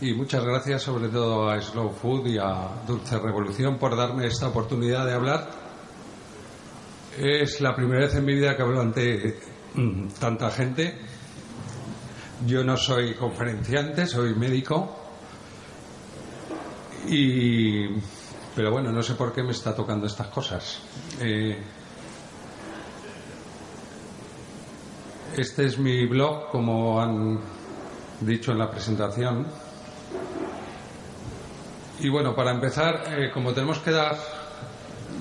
y muchas gracias sobre todo a Slow Food y a Dulce Revolución por darme esta oportunidad de hablar. Es la primera vez en mi vida que hablo ante mm, tanta gente. Yo no soy conferenciante, soy médico. Y, pero bueno, no sé por qué me está tocando estas cosas. Eh, Este es mi blog, como han dicho en la presentación. Y bueno, para empezar, eh, como tenemos que dar,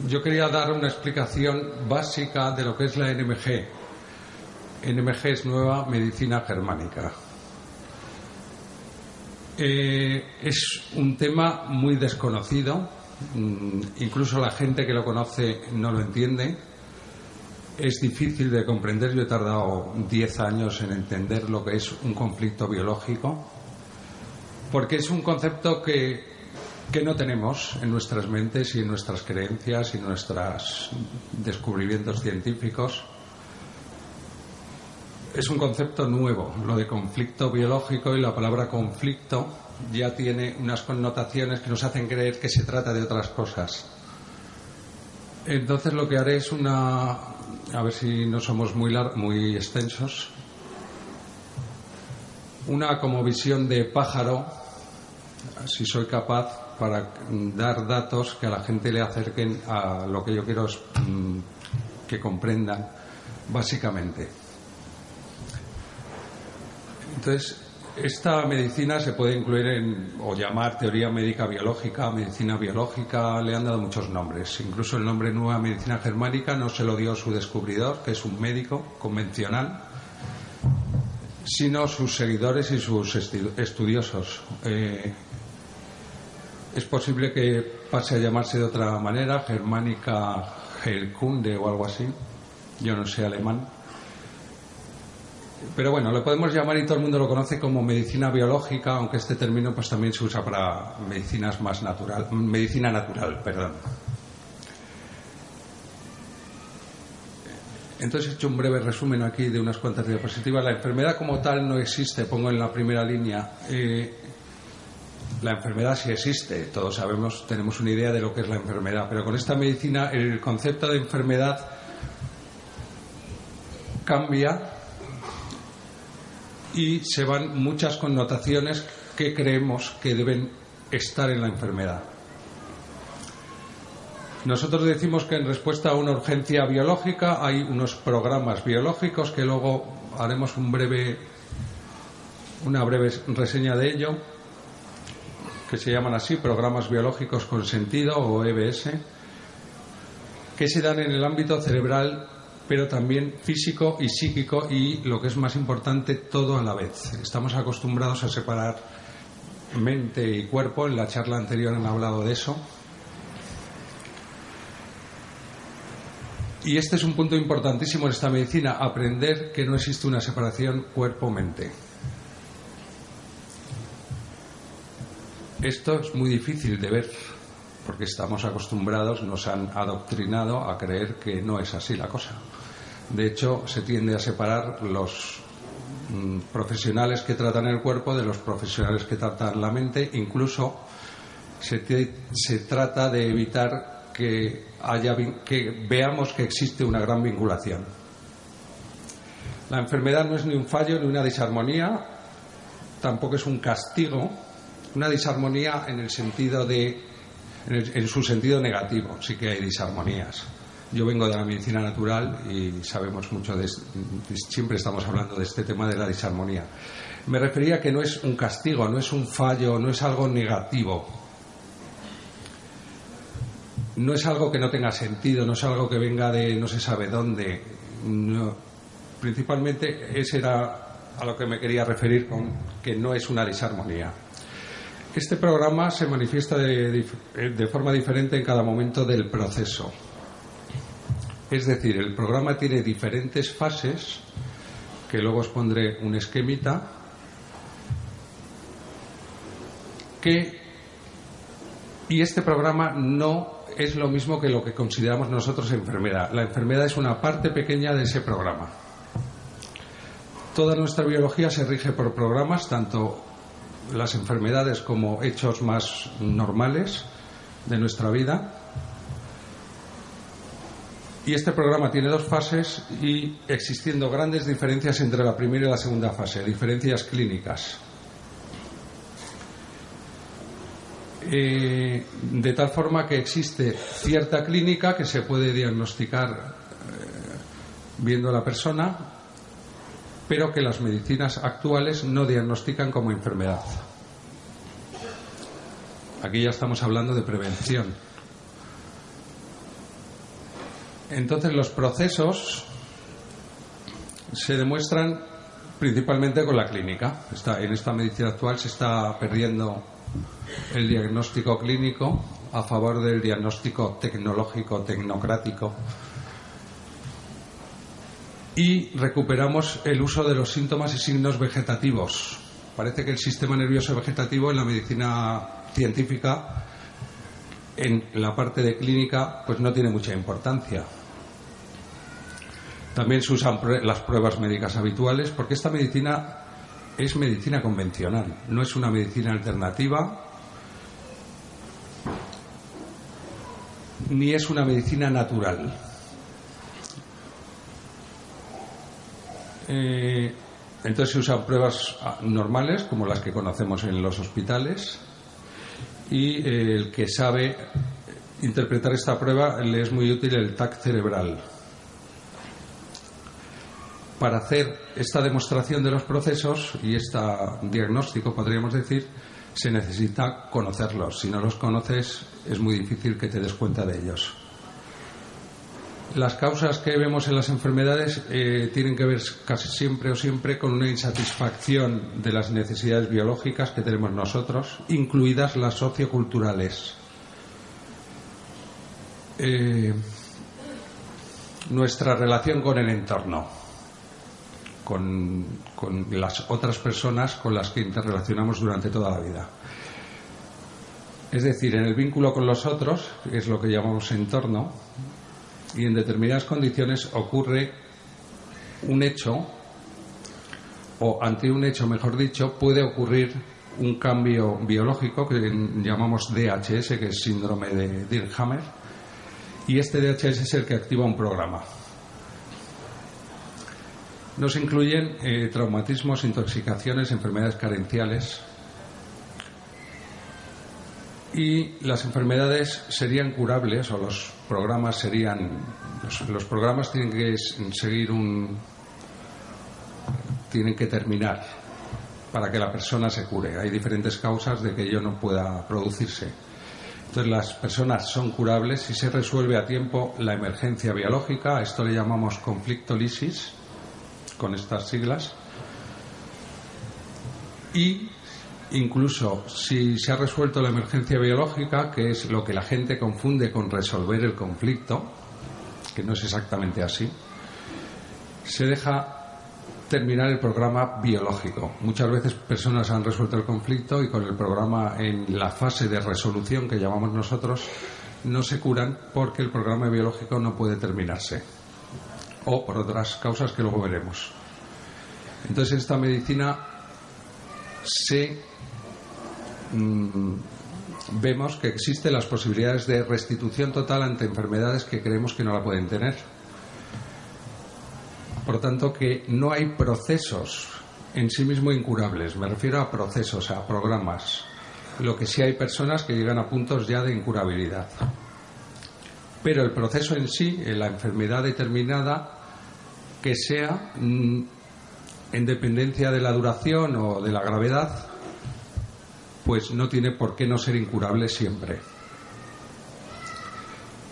yo quería dar una explicación básica de lo que es la NMG. NMG es Nueva Medicina Germánica. Eh, es un tema muy desconocido, mm, incluso la gente que lo conoce no lo entiende es difícil de comprender. Yo he tardado 10 años en entender lo que es un conflicto biológico, porque es un concepto que, que no tenemos en nuestras mentes y en nuestras creencias y nuestros descubrimientos científicos. Es un concepto nuevo, lo de conflicto biológico y la palabra conflicto ya tiene unas connotaciones que nos hacen creer que se trata de otras cosas. Entonces lo que haré es una, a ver si no somos muy, muy extensos, una como visión de pájaro, si soy capaz, para dar datos que a la gente le acerquen a lo que yo quiero mm, que comprendan, básicamente. Entonces, esta medicina se puede incluir en, o llamar teoría médica biológica, medicina biológica, le han dado muchos nombres. Incluso el nombre Nueva Medicina Germánica no se lo dio su descubridor, que es un médico convencional, sino sus seguidores y sus estudiosos. Eh, es posible que pase a llamarse de otra manera, Germánica Heilkunde o algo así. Yo no sé alemán pero bueno, lo podemos llamar y todo el mundo lo conoce como medicina biológica, aunque este término pues también se usa para medicinas más natural, medicina natural, perdón. Entonces he hecho un breve resumen aquí de unas cuantas diapositivas. La enfermedad como tal no existe, pongo en la primera línea. Eh, la enfermedad sí existe, todos sabemos, tenemos una idea de lo que es la enfermedad, pero con esta medicina el concepto de enfermedad cambia y se van muchas connotaciones que creemos que deben estar en la enfermedad. Nosotros decimos que en respuesta a una urgencia biológica hay unos programas biológicos que luego haremos un breve, una breve reseña de ello, que se llaman así, programas biológicos con sentido o EBS, que se dan en el ámbito cerebral pero también físico y psíquico y, lo que es más importante, todo a la vez. Estamos acostumbrados a separar mente y cuerpo. En la charla anterior han hablado de eso. Y este es un punto importantísimo en esta medicina, aprender que no existe una separación cuerpo-mente. Esto es muy difícil de ver porque estamos acostumbrados, nos han adoctrinado a creer que no es así la cosa. De hecho, se tiende a separar los mm, profesionales que tratan el cuerpo de los profesionales que tratan la mente, incluso se, se trata de evitar que, haya, que veamos que existe una gran vinculación. La enfermedad no es ni un fallo ni una disarmonía, tampoco es un castigo, una disarmonía en el sentido de, en, su sentido negativo, sí que hay disarmonías. Yo vengo de la medicina natural y sabemos mucho de, siempre estamos hablando de este tema de la disarmonía. Me refería que no es un castigo, no es un fallo, no es algo negativo. No es algo que no tenga sentido, no es algo que venga de no se sabe dónde. Principalmente ese era a lo que me quería referir con que no es una disarmonía. Este programa se manifiesta de, de, forma diferente en cada momento del proceso. Es decir, el programa tiene diferentes fases, que luego os pondré un esquemita, que y este programa no es lo mismo que lo que consideramos nosotros enfermedad. La enfermedad es una parte pequeña de ese programa. Toda nuestra biología se rige por programas, tanto las enfermedades como hechos más normales de nuestra vida. Y este programa tiene dos fases y existiendo grandes diferencias entre la primera y la segunda fase, diferencias clínicas. Eh, de tal forma que existe cierta clínica que se puede diagnosticar eh, viendo a la persona, pero que las medicinas actuales no diagnostican como enfermedad. Aquí ya estamos hablando de prevención. Entonces los procesos se demuestran principalmente con la clínica. en esta medicina actual se está perdiendo el diagnóstico clínico a favor del diagnóstico tecnológico, tecnocrático. Y recuperamos el uso de los síntomas y signos vegetativos. Parece que el sistema nervioso vegetativo en la medicina científica, en la parte de clínica, pues no tiene mucha importancia. También se usan las pruebas médicas habituales porque esta medicina es medicina convencional, no es una medicina alternativa ni es una medicina natural. Eh, entonces se usan pruebas ah, normales como las que conocemos en los hospitales y eh, el que sabe interpretar esta prueba le es muy útil el TAC cerebral para hacer esta demostración de los procesos y este diagnóstico, podríamos decir, se necesita conocerlos. Si no los conoces, es muy difícil que te des cuenta de ellos. Las causas que vemos en las enfermedades eh, tienen que ver casi siempre o siempre con una insatisfacción de las necesidades biológicas que tenemos nosotros, incluidas las socioculturales. Eh, nuestra relación con el entorno con, las otras personas con las que interrelacionamos durante toda la vida. Es decir, en el vínculo con los otros, que es lo que llamamos entorno, y en determinadas condiciones ocurre un hecho, o ante un hecho, mejor dicho, puede ocurrir un cambio biológico que llamamos DHS, que es síndrome de Dirkhammer, y este DHS es el que activa un programa. Nos incluyen eh, traumatismos, intoxicaciones, enfermedades carenciales. Y las enfermedades serían curables o los programas serían. Los, programas tienen que seguir un. tienen que terminar para que la persona se cure. Hay diferentes causas de que ello no pueda producirse. Entonces las personas son curables si se resuelve a tiempo la emergencia biológica, a esto le llamamos conflicto lisis, con estas siglas. Y incluso si se ha resuelto la emergencia biológica, que es lo que la gente confunde con resolver el conflicto, que no es exactamente así, se deja terminar el programa biológico. Muchas veces personas han resuelto el conflicto y con el programa en la fase de resolución que llamamos nosotros no se curan porque el programa biológico no puede terminarse o por otras causas que luego veremos. Entonces, en esta medicina se mm, vemos que existen las posibilidades de restitución total ante enfermedades que creemos que no la pueden tener. Por tanto, que no hay procesos en sí mismo incurables. Me refiero a procesos, a programas. Lo que sí hay personas que llegan a puntos ya de incurabilidad. Pero el proceso en sí, en la enfermedad determinada, que sea mm, en dependencia de la duración o de la gravedad, pues no tiene por qué no ser incurable siempre.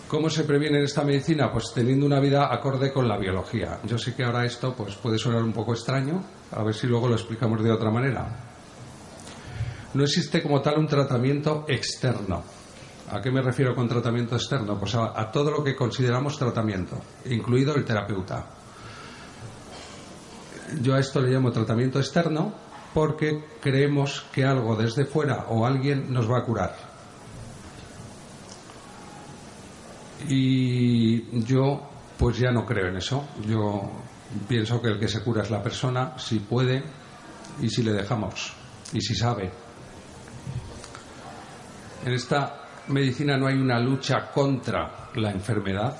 ¿Cómo se previene en esta medicina? Pues teniendo una vida acorde con la biología. Yo sé que ahora esto pues, puede sonar un poco extraño, a ver si luego lo explicamos de otra manera. No existe como tal un tratamiento externo. ¿A qué me refiero con tratamiento externo? Pues a, a todo lo que consideramos tratamiento, incluido el terapeuta. Yo a esto le llamo tratamiento externo porque creemos que algo desde fuera o alguien nos va a curar. Y yo, pues ya no creo en eso. Yo pienso que el que se cura es la persona, si puede y si le dejamos y si sabe. En esta medicina no hay una lucha contra la enfermedad,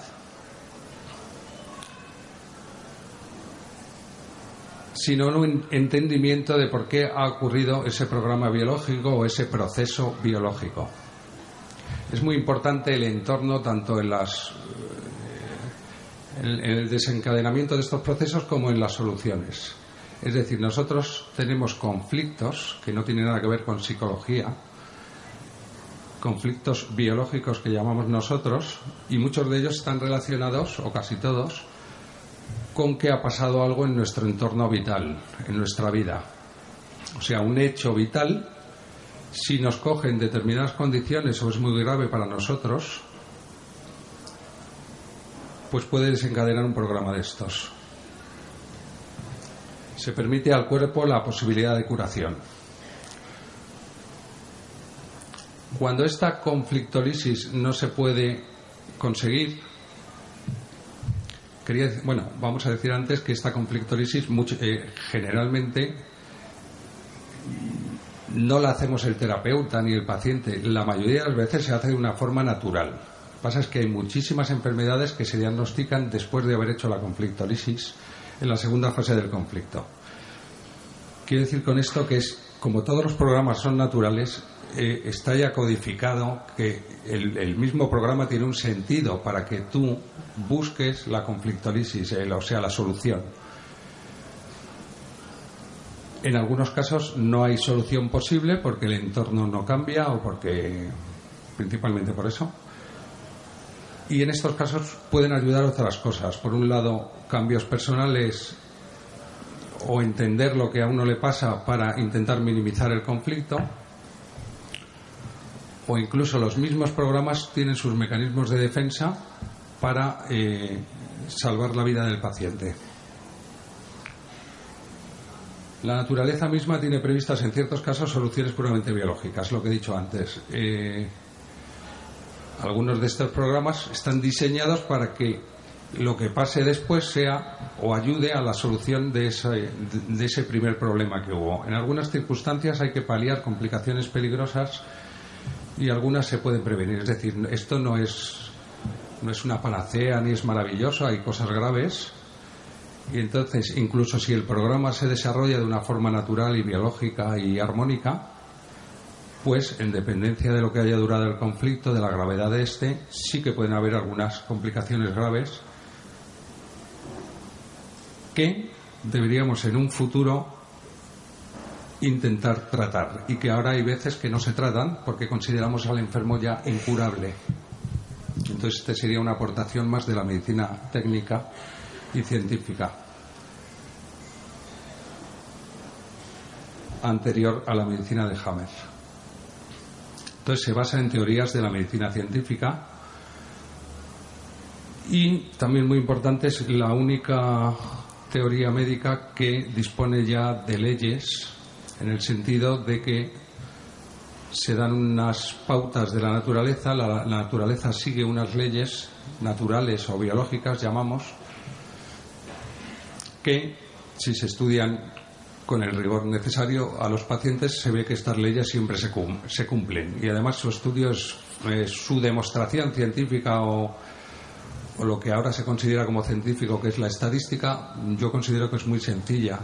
sino un entendimiento de por qué ha ocurrido ese programa biológico o ese proceso biológico es muy importante el entorno tanto en las eh, en el desencadenamiento de estos procesos como en las soluciones. Es decir, nosotros tenemos conflictos que no tienen nada que ver con psicología, conflictos biológicos que llamamos nosotros, y muchos de ellos están relacionados, o casi todos, con que ha pasado algo en nuestro entorno vital, en nuestra vida. O sea, un hecho vital si nos cogen determinadas condiciones o es muy grave para nosotros, pues puede desencadenar un programa de estos. Se permite al cuerpo la posibilidad de curación. Cuando esta conflictolisis no se puede conseguir, bueno, vamos a decir antes que esta conflictolisis eh, generalmente no la hacemos el terapeuta ni el paciente. La mayoría de las veces se hace de una forma natural. Lo que pasa es que hay muchísimas enfermedades que se diagnostican después de haber hecho la conflictolisis en la segunda fase del conflicto. Quiero decir con esto que es, como todos los programas son naturales, eh, está ya codificado que el, mismo programa tiene un sentido para que tú busques la conflictolisis, o sea, la solución. En algunos casos no hay solución posible porque el entorno no cambia o porque principalmente por eso. Y en estos casos pueden ayudar otras cosas. Por un lado, cambios personales o entender lo que a uno le pasa para intentar minimizar el conflicto. O incluso los mismos programas tienen sus mecanismos de defensa para eh, salvar la vida del paciente. La naturaleza misma tiene previstas en ciertos casos soluciones puramente biológicas, lo que he dicho antes. Eh, algunos de estos programas están diseñados para que lo que pase después sea o ayude a la solución de ese, de ese primer problema que hubo. En algunas circunstancias hay que paliar complicaciones peligrosas y algunas se pueden prevenir. Es decir, esto no es, no es una panacea ni es maravilloso, hay cosas graves y entonces, incluso si el programa se desarrolla de una forma natural y biológica y armónica, pues en dependencia de lo que haya durado el conflicto, de la gravedad de este, sí que pueden haber algunas complicaciones graves que deberíamos en un futuro intentar tratar y que ahora hay veces que no se tratan porque consideramos al enfermo ya incurable. Entonces, esta sería una aportación más de la medicina técnica y científica anterior a la medicina de Hammer. Entonces se basa en teorías de la medicina científica y también muy importante es la única teoría médica que dispone ya de leyes en el sentido de que se dan unas pautas de la naturaleza, la, naturaleza sigue unas leyes naturales o biológicas, llamamos, que si se estudian con el rigor necesario a los pacientes se ve que estas leyes siempre se, se cumplen. Y además su estudio es su demostración científica o, o, lo que ahora se considera como científico que es la estadística yo considero que es muy sencilla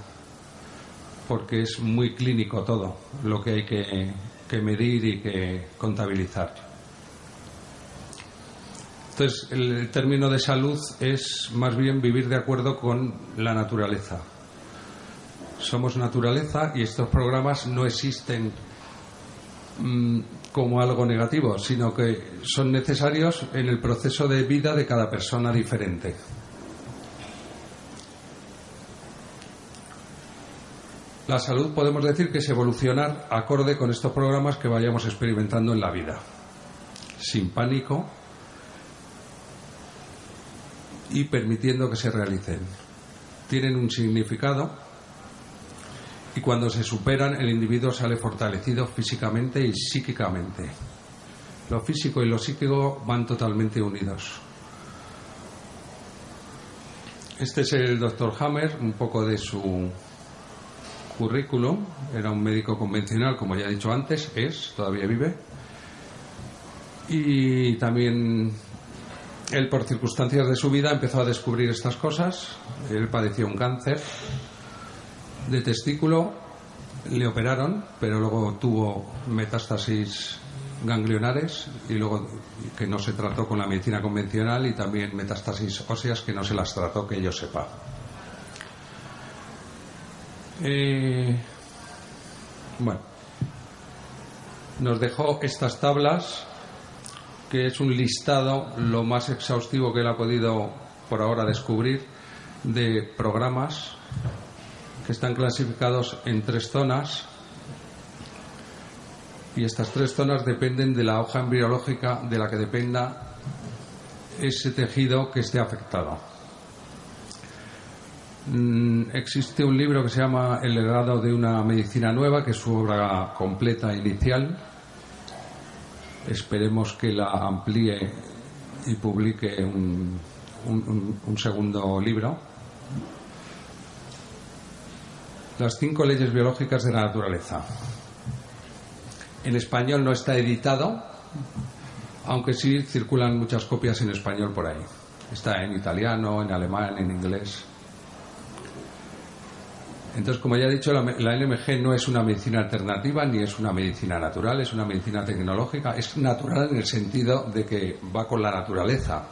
porque es muy clínico todo lo que hay que, que medir y que contabilizar. Entonces, el término de salud es más bien vivir de acuerdo con la naturaleza. Somos naturaleza y estos programas no existen mm, como algo negativo, sino que son necesarios en el proceso de vida de cada persona diferente. La salud podemos decir que es evolucionar acorde con estos programas que vayamos experimentando en la vida, sin pánico y permitiendo que se realicen. Tienen un significado y cuando se superan el individuo sale fortalecido físicamente y psíquicamente. Lo físico y lo psíquico van totalmente unidos. Este es el doctor Hammer, un poco de su currículum. Era un médico convencional, como ya he dicho antes, es, todavía vive. Y también él, por circunstancias de su vida, empezó a descubrir estas cosas. Él padeció un cáncer de testículo, le operaron, pero luego tuvo metástasis ganglionares y luego que no se trató con la medicina convencional y también metástasis óseas que no se las trató que yo sepa. Eh, bueno, nos dejó estas tablas, que es un listado lo más exhaustivo que él ha podido por ahora descubrir de programas que están clasificados en tres zonas y estas tres zonas dependen de la hoja embriológica de la que dependa ese tejido que esté afectado. Mm, existe un libro que se llama El legado de una medicina nueva, que es su obra completa inicial. Esperemos que la amplíe y publique un, un segundo libro. Las cinco leyes biológicas de la naturaleza. En español no está editado, aunque sí circulan muchas copias en español por ahí. Está en italiano, en alemán, en inglés. Entonces, como ya he dicho, la, LMG no es una medicina alternativa ni es una medicina natural, es una medicina tecnológica. Es natural en el sentido de que va con la naturaleza,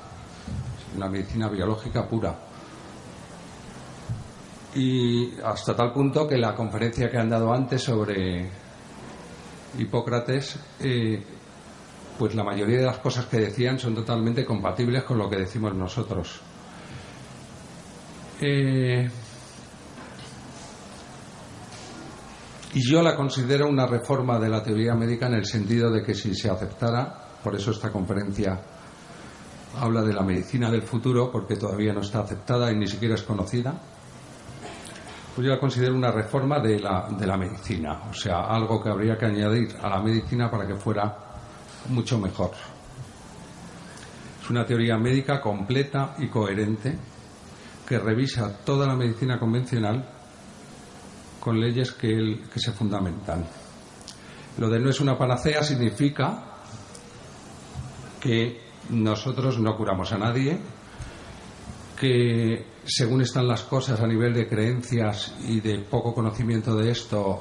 una medicina biológica pura. Y hasta tal punto que la conferencia que han dado antes sobre Hipócrates, eh, pues la mayoría de las cosas que decían son totalmente compatibles con lo que decimos nosotros. Eh, Y yo la considero una reforma de la teoría médica en el sentido de que si se aceptara, por eso esta conferencia habla de la medicina del futuro, porque todavía no está aceptada y ni siquiera es conocida, pues yo la considero una reforma de la, de la medicina, o sea, algo que habría que añadir a la medicina para que fuera mucho mejor. Es una teoría médica completa y coherente que revisa toda la medicina convencional con leyes que, que se fundamentan. Lo de no es una panacea significa que nosotros no curamos a nadie, que según están las cosas a nivel de creencias y de poco conocimiento de esto,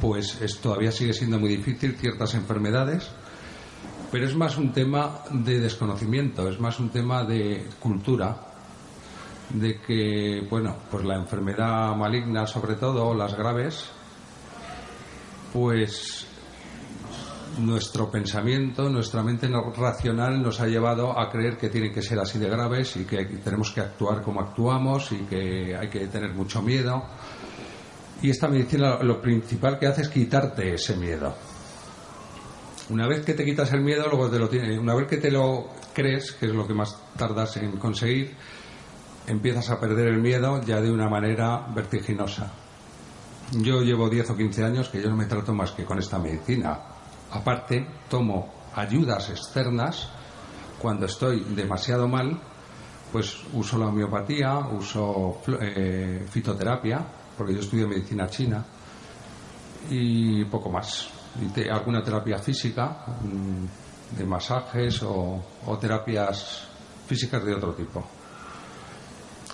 pues todavía sigue siendo muy difícil ciertas enfermedades, pero es más un tema de desconocimiento, es más un tema de cultura, de que, bueno, pues la enfermedad maligna, sobre todo, las graves, pues nuestro pensamiento, nuestra mente racional nos ha llevado a creer que tienen que ser así de graves y que tenemos que actuar como actuamos y que hay que tener mucho miedo. Y esta medicina lo principal que hace es quitarte ese miedo. Una vez que te quitas el miedo, luego te lo tienes. Una vez que te lo crees, que es lo que más tardas en conseguir, empiezas a perder el miedo ya de una manera vertiginosa. Yo llevo 10 o 15 años que yo no me trato más que con esta medicina. Aparte, tomo ayudas externas cuando estoy demasiado mal, pues uso la homeopatía, uso eh, fitoterapia, porque yo estudio medicina china, y poco más. Y alguna terapia física, mm, de masajes o terapias físicas de otro tipo.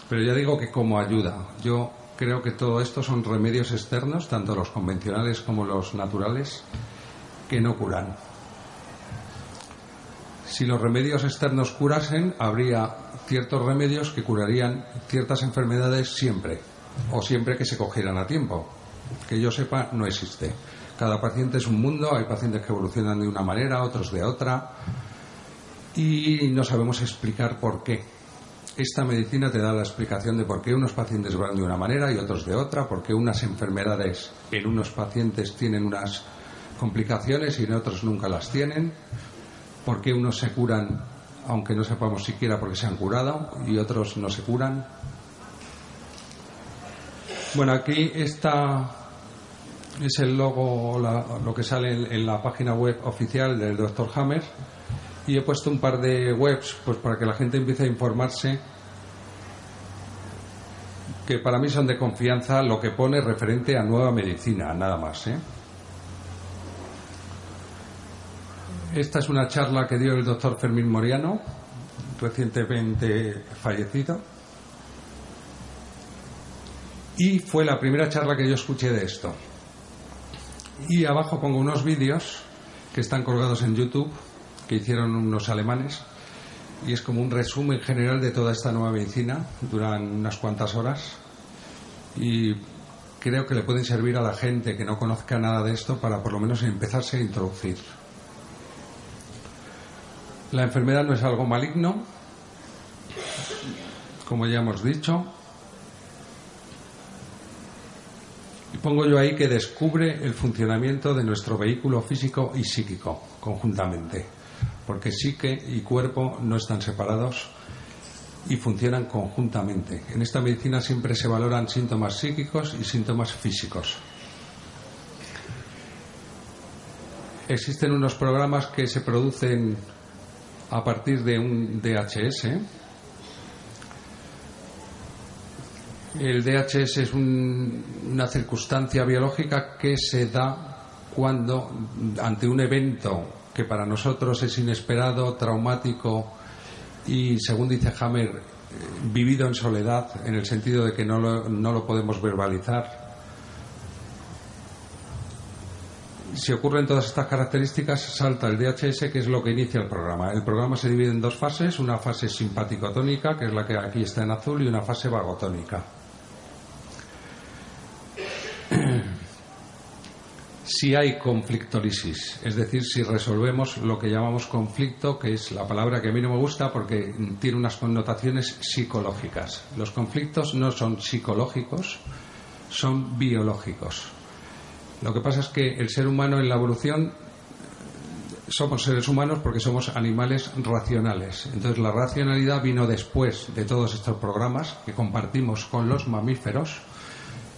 Pero ya digo que como ayuda. Yo creo que todo esto son remedios externos, tanto los convencionales como los naturales, que no curan. Si los remedios externos curasen, habría ciertos remedios que curarían ciertas enfermedades siempre, o siempre que se cogieran a tiempo. Que yo sepa, no existe. Cada paciente es un mundo, hay pacientes que evolucionan de una manera, otros de otra, y no sabemos explicar por qué. Esta medicina te da la explicación de por qué unos pacientes van de una manera y otros de otra, por qué unas enfermedades en unos pacientes tienen unas complicaciones y en otros nunca las tienen, por qué unos se curan aunque no sepamos siquiera por qué se han curado y otros no se curan. Bueno, aquí está es el logo, lo que sale en, la página web oficial del Dr. Hammer y he puesto un par de webs pues para que la gente empiece a informarse que para mí son de confianza lo que pone referente a nueva medicina, nada más. ¿eh? Esta es una charla que dio el doctor Fermín Moriano, recientemente fallecido. Y fue la primera charla que yo escuché de esto. Y abajo pongo unos vídeos que están colgados en YouTube, que hicieron unos alemanes. Y es como un resumen general de toda esta nueva medicina. Duran unas cuantas horas. Y creo que le pueden servir a la gente que no conozca nada de esto para por lo menos empezarse a introducir. La enfermedad no es algo maligno, como ya hemos dicho. Y pongo yo ahí que descubre el funcionamiento de nuestro vehículo físico y psíquico conjuntamente, porque psique y cuerpo no están separados y funcionan conjuntamente. En esta medicina siempre se valoran síntomas psíquicos y síntomas físicos. Existen unos programas que se producen a partir de un DHS. El DHS es una circunstancia biológica que se da cuando, ante un evento que para nosotros es inesperado, traumático y, según dice Hammer, eh, vivido en soledad, en el sentido de que no no lo podemos verbalizar, si ocurren todas estas características, salta el DHS, que es lo que inicia el programa. El programa se divide en dos fases, una fase simpaticotónica, que es la que aquí está en azul, y una fase vagotónica. si hay conflictolisis, es decir, si resolvemos lo que llamamos conflicto, que es la palabra que a mí no me gusta porque tiene unas connotaciones psicológicas. Los conflictos no son psicológicos, son biológicos. Lo que pasa es que el ser humano en la evolución somos seres humanos porque somos animales racionales. Entonces la racionalidad vino después de todos estos programas que compartimos con los mamíferos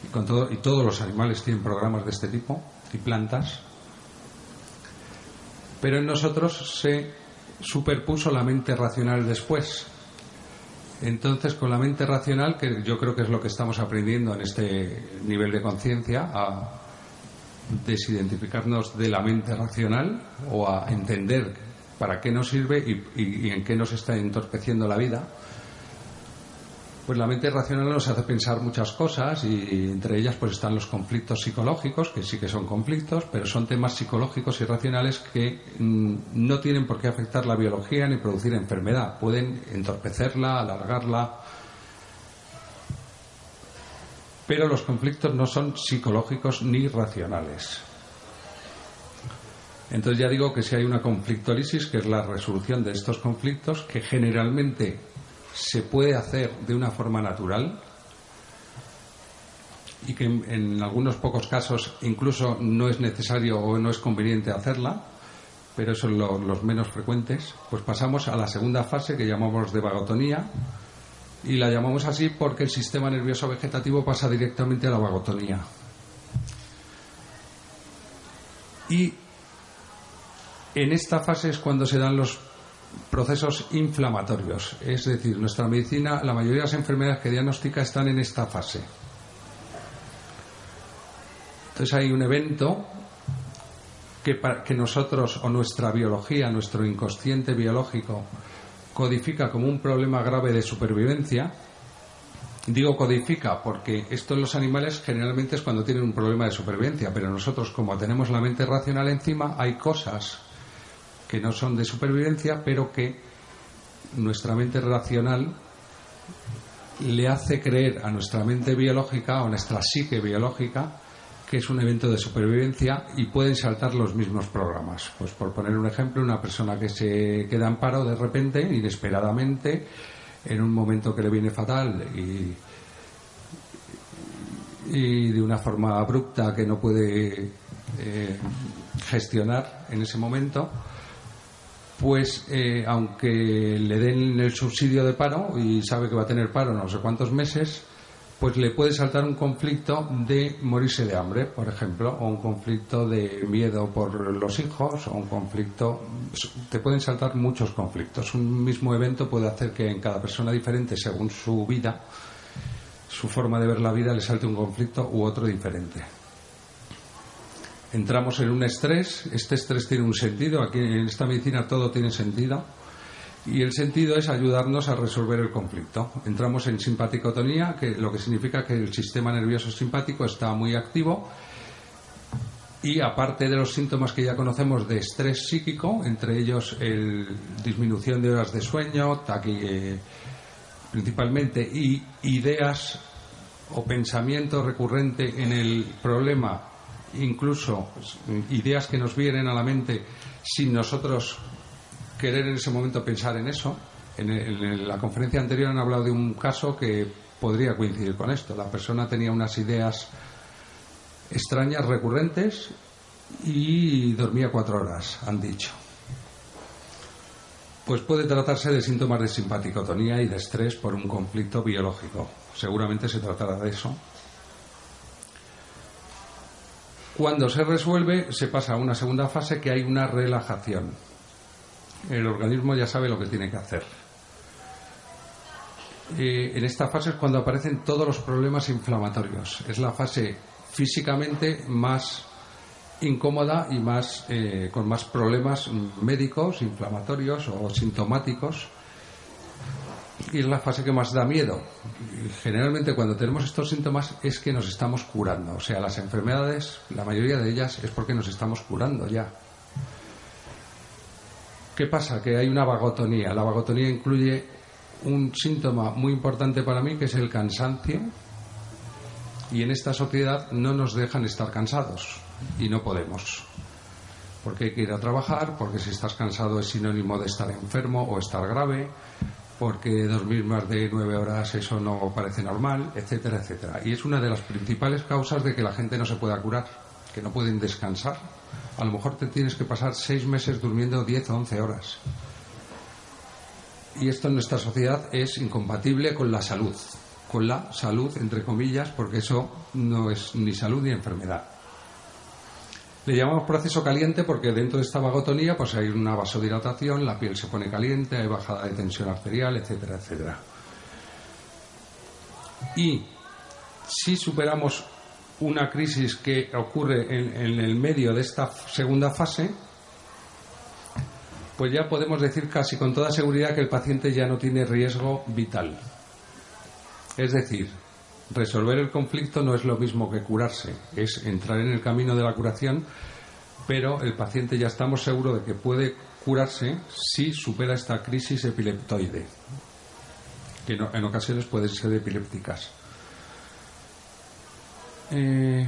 y, con todo, y todos los animales tienen programas de este tipo y plantas. Pero en nosotros se superpuso la mente racional después. Entonces, con la mente racional, que yo creo que es lo que estamos aprendiendo en este nivel de conciencia, a, desidentificarnos de la mente racional o a entender para qué nos sirve y, en qué nos está entorpeciendo la vida, pues la mente racional nos hace pensar muchas cosas y entre ellas pues están los conflictos psicológicos, que sí que son conflictos, pero son temas psicológicos y racionales que mm, no tienen por qué afectar la biología ni producir enfermedad, pueden entorpecerla, alargarla, pero los conflictos no son psicológicos ni racionales. Entonces ya digo que si hay una conflictólisis, que es la resolución de estos conflictos, que generalmente se puede hacer de una forma natural y que en, algunos pocos casos incluso no es necesario o no es conveniente hacerla, pero son los menos frecuentes, pues pasamos a la segunda fase que llamamos de vagotonía, y la llamamos así porque el sistema nervioso vegetativo pasa directamente a la vagotonía. Y en esta fase es cuando se dan los procesos inflamatorios. Es decir, nuestra medicina, la mayoría de las enfermedades que diagnostica están en esta fase. Entonces hay un evento que, que nosotros o nuestra biología, nuestro inconsciente biológico, codifica como un problema grave de supervivencia. Digo codifica porque esto en los animales generalmente es cuando tienen un problema de supervivencia, pero nosotros como tenemos la mente racional encima, hay cosas que no son de supervivencia, pero que nuestra mente racional le hace creer a nuestra mente biológica o a nuestra psique biológica que es un evento de supervivencia y pueden saltar los mismos programas. Pues por poner un ejemplo, una persona que se queda en paro de repente, inesperadamente, en un momento que le viene fatal y, y de una forma abrupta que no puede eh, gestionar en ese momento, pues eh, aunque le den el subsidio de paro y sabe que va a tener paro no sé cuántos meses, pues le puede saltar un conflicto de morirse de hambre, por ejemplo, o un conflicto de miedo por los hijos, o un conflicto. Te pueden saltar muchos conflictos. Un mismo evento puede hacer que en cada persona diferente, según su vida, su forma de ver la vida, le salte un conflicto u otro diferente entramos en un estrés, este estrés tiene un sentido, aquí en esta medicina todo tiene sentido, y el sentido es ayudarnos a resolver el conflicto. Entramos en simpaticotonía, que lo que significa que el sistema nervioso simpático está muy activo y aparte de los síntomas que ya conocemos de estrés psíquico, entre ellos el disminución de horas de sueño, taqui, eh, principalmente, y ideas o pensamiento recurrente en el problema incluso ideas que nos vienen a la mente sin nosotros querer en ese momento pensar en eso. En, la conferencia anterior han hablado de un caso que podría coincidir con esto. La persona tenía unas ideas extrañas, recurrentes, y dormía cuatro horas, han dicho. Pues puede tratarse de síntomas de simpaticotonía y de estrés por un conflicto biológico. Seguramente se tratará de eso cuando se resuelve, se pasa a una segunda fase que hay una relajación. El organismo ya sabe lo que tiene que hacer. en esta fase es cuando aparecen todos los problemas inflamatorios. Es la fase físicamente más incómoda y más eh, con más problemas médicos, inflamatorios o sintomáticos y es la fase que más da miedo. Generalmente cuando tenemos estos síntomas es que nos estamos curando. O sea, las enfermedades, la mayoría de ellas es porque nos estamos curando ya. ¿Qué pasa? Que hay una vagotonía. La vagotonía incluye un síntoma muy importante para mí que es el cansancio. Y en esta sociedad no nos dejan estar cansados y no podemos. Porque hay que ir a trabajar, porque si estás cansado es sinónimo de estar enfermo o estar grave, porque dormir más de nueve horas eso no parece normal, etcétera, etcétera. Y es una de las principales causas de que la gente no se pueda curar, que no pueden descansar. A lo mejor te tienes que pasar seis meses durmiendo diez o once horas. Y esto en nuestra sociedad es incompatible con la salud, con la salud, entre comillas, porque eso no es ni salud ni enfermedad. Le llamamos proceso caliente porque dentro de esta vagotonía pues hay una vasodilatación, la piel se pone caliente, hay bajada de tensión arterial, etcétera, etcétera. Y si superamos una crisis que ocurre en, el medio de esta segunda fase, pues ya podemos decir casi con toda seguridad que el paciente ya no tiene riesgo vital. Es decir, resolver el conflicto no es lo mismo que curarse, es entrar en el camino de la curación, pero el paciente ya estamos seguros de que puede curarse si supera esta crisis epileptoide, que en ocasiones pueden ser epilépticas. Eh,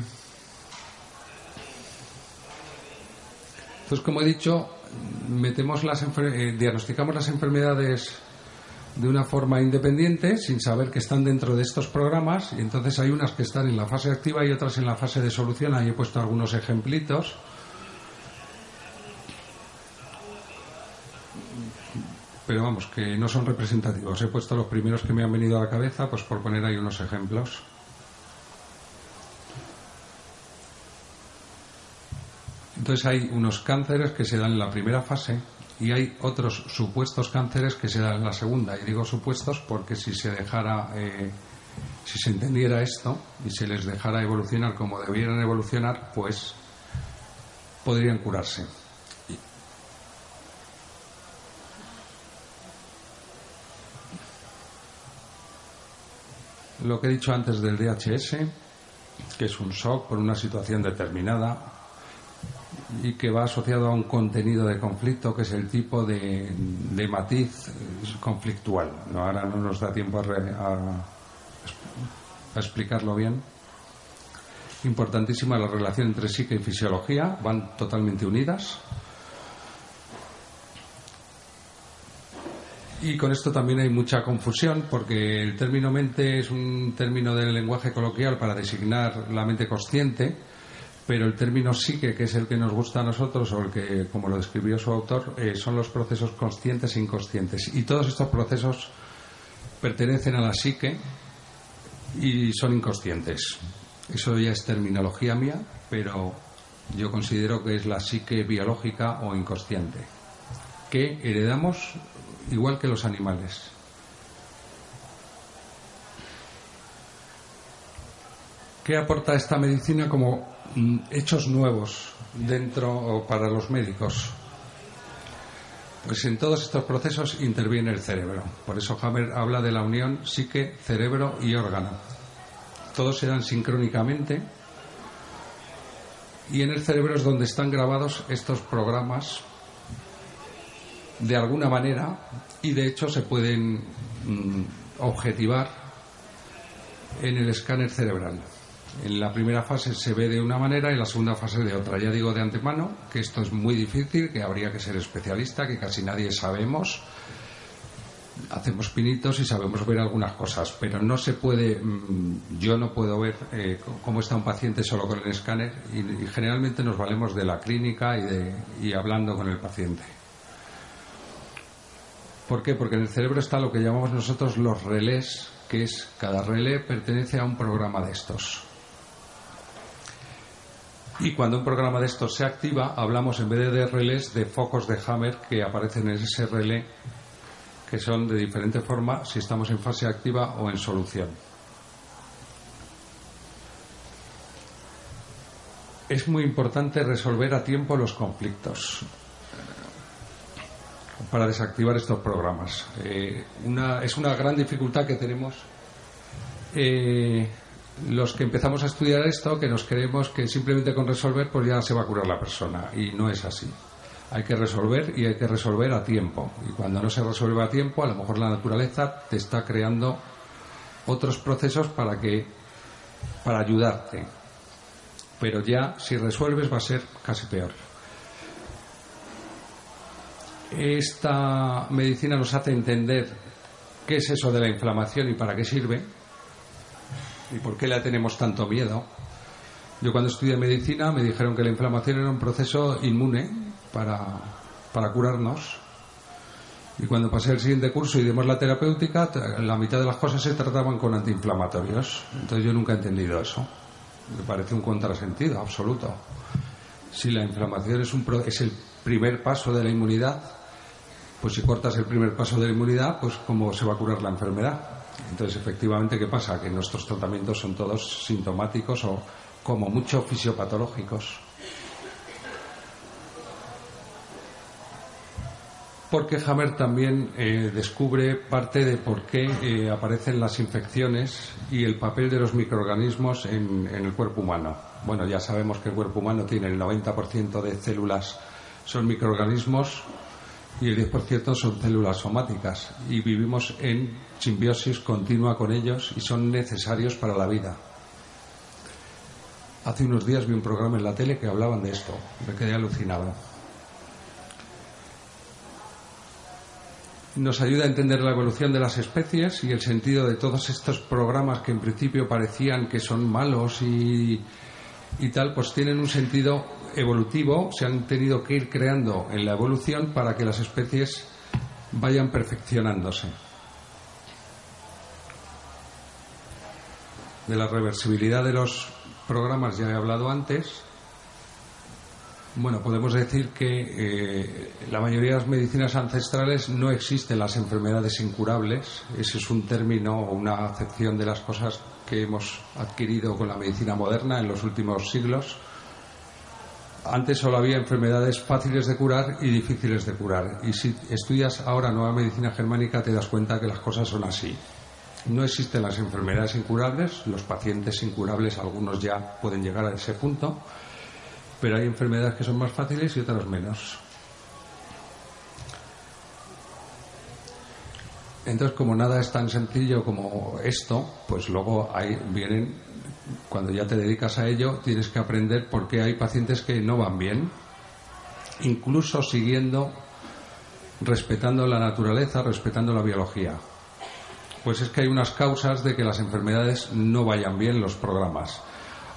entonces, como he dicho, metemos las eh, diagnosticamos las enfermedades de una forma independiente, sin saber que están dentro de estos programas, y entonces hay unas que están en la fase activa y otras en la fase de solución. Ahí he puesto algunos ejemplitos. Pero vamos, que no son representativos. He puesto los primeros que me han venido a la cabeza, pues por poner ahí unos ejemplos. Entonces hay unos cánceres que se dan en la primera fase, y hay otros supuestos cánceres que se dan en la segunda. Y digo supuestos porque si se dejara, eh, si se entendiera esto y se les dejara evolucionar como debieran evolucionar, pues podrían curarse. lo que he dicho antes del DHS, que es un shock por una situación determinada y que va asociado a un contenido de conflicto que es el tipo de, matiz conflictual. ahora no nos da tiempo a explicarlo bien importantísima la relación entre psique y fisiología, van totalmente unidas. Y con esto también hay mucha confusión porque el término mente es un término del lenguaje coloquial para designar la mente consciente, pero el término psique, que es el que nos gusta a nosotros o el que, como lo describió su autor, eh, son los procesos conscientes e inconscientes. Y todos estos procesos pertenecen a la psique y son inconscientes. Eso ya es terminología mía, pero yo considero que es la psique biológica o inconsciente, que heredamos igual que los animales. ¿Qué aporta esta medicina como hechos nuevos dentro o para los médicos? Pues en todos estos procesos interviene el cerebro. Por eso Hammer habla de la unión psique, cerebro y órgano todos se dan sincrónicamente y en el cerebro es donde están grabados estos programas de alguna manera y de hecho se pueden mm, objetivar en el escáner cerebral. En la primera fase se ve de una manera y la segunda fase de otra. Ya digo de antemano que esto es muy difícil, que habría que ser especialista, que casi nadie sabemos hacemos pinitos y sabemos ver algunas cosas, pero no se puede, mm, yo no puedo ver eh, cómo está un paciente solo con el escáner y, generalmente nos valemos de la clínica y, de, y hablando con el paciente. ¿Por qué? Porque en el cerebro está lo que llamamos nosotros los relés, que es cada relé pertenece a un programa de estos. Y cuando un programa de estos se activa, hablamos en vez de relés de focos de Hammer que aparecen en ese relé que son de diferente forma si estamos en fase activa o en solución. Es muy importante resolver a tiempo los conflictos para desactivar estos programas. Eh, es una gran dificultad que tenemos eh, los que empezamos a estudiar esto, que nos creemos que simplemente con resolver pues ya se va a curar la persona y no es así hay que resolver y hay que resolver a tiempo. Y cuando no se resuelve a tiempo, a lo mejor la naturaleza te está creando otros procesos para que para ayudarte. Pero ya si resuelves va a ser casi peor. Esta medicina nos hace entender qué es eso de la inflamación y para qué sirve y por qué le tenemos tanto miedo. Yo cuando estudié medicina me dijeron que la inflamación era un proceso inmune para, curarnos. Y cuando pasé el siguiente curso y dimos la terapéutica, la mitad de las cosas se trataban con antiinflamatorios. Entonces yo nunca he entendido eso. Me parece un contrasentido absoluto. Si la inflamación es, un, es el primer paso de la inmunidad, pues si cortas el primer paso de la inmunidad, pues cómo se va a curar la enfermedad. Entonces, efectivamente, ¿qué pasa? Que nuestros tratamientos son todos sintomáticos o como mucho fisiopatológicos. porque Hammer también eh, descubre parte de por qué eh, aparecen las infecciones y el papel de los microorganismos en, el cuerpo humano. Bueno, ya sabemos que el cuerpo humano tiene el 90% de células son microorganismos y el 10% son células somáticas y vivimos en simbiosis continua con ellos y son necesarios para la vida. Hace unos días vi un programa en la tele que hablaban de esto, me quedé alucinado. nos ayuda a entender la evolución de las especies y el sentido de todos estos programas que en principio parecían que son malos y, tal, pues tienen un sentido evolutivo, se han tenido que ir creando en la evolución para que las especies vayan perfeccionándose. De la reversibilidad de los programas ya he hablado antes bueno, podemos decir que eh, la mayoría de las medicinas ancestrales no existen las enfermedades incurables. Ese es un término o una acepción de las cosas que hemos adquirido con la medicina moderna en los últimos siglos. Antes solo había enfermedades fáciles de curar y difíciles de curar. Y si estudias ahora nueva medicina germánica te das cuenta que las cosas son así. No existen las enfermedades incurables, los pacientes incurables, algunos ya pueden llegar a ese punto, pero hay enfermedades que son más fáciles y otras menos. Entonces, como nada es tan sencillo como esto, pues luego ahí vienen, cuando ya te dedicas a ello, tienes que aprender por qué hay pacientes que no van bien, incluso siguiendo, respetando la naturaleza, respetando la biología. Pues es que hay unas causas de que las enfermedades no vayan bien los programas.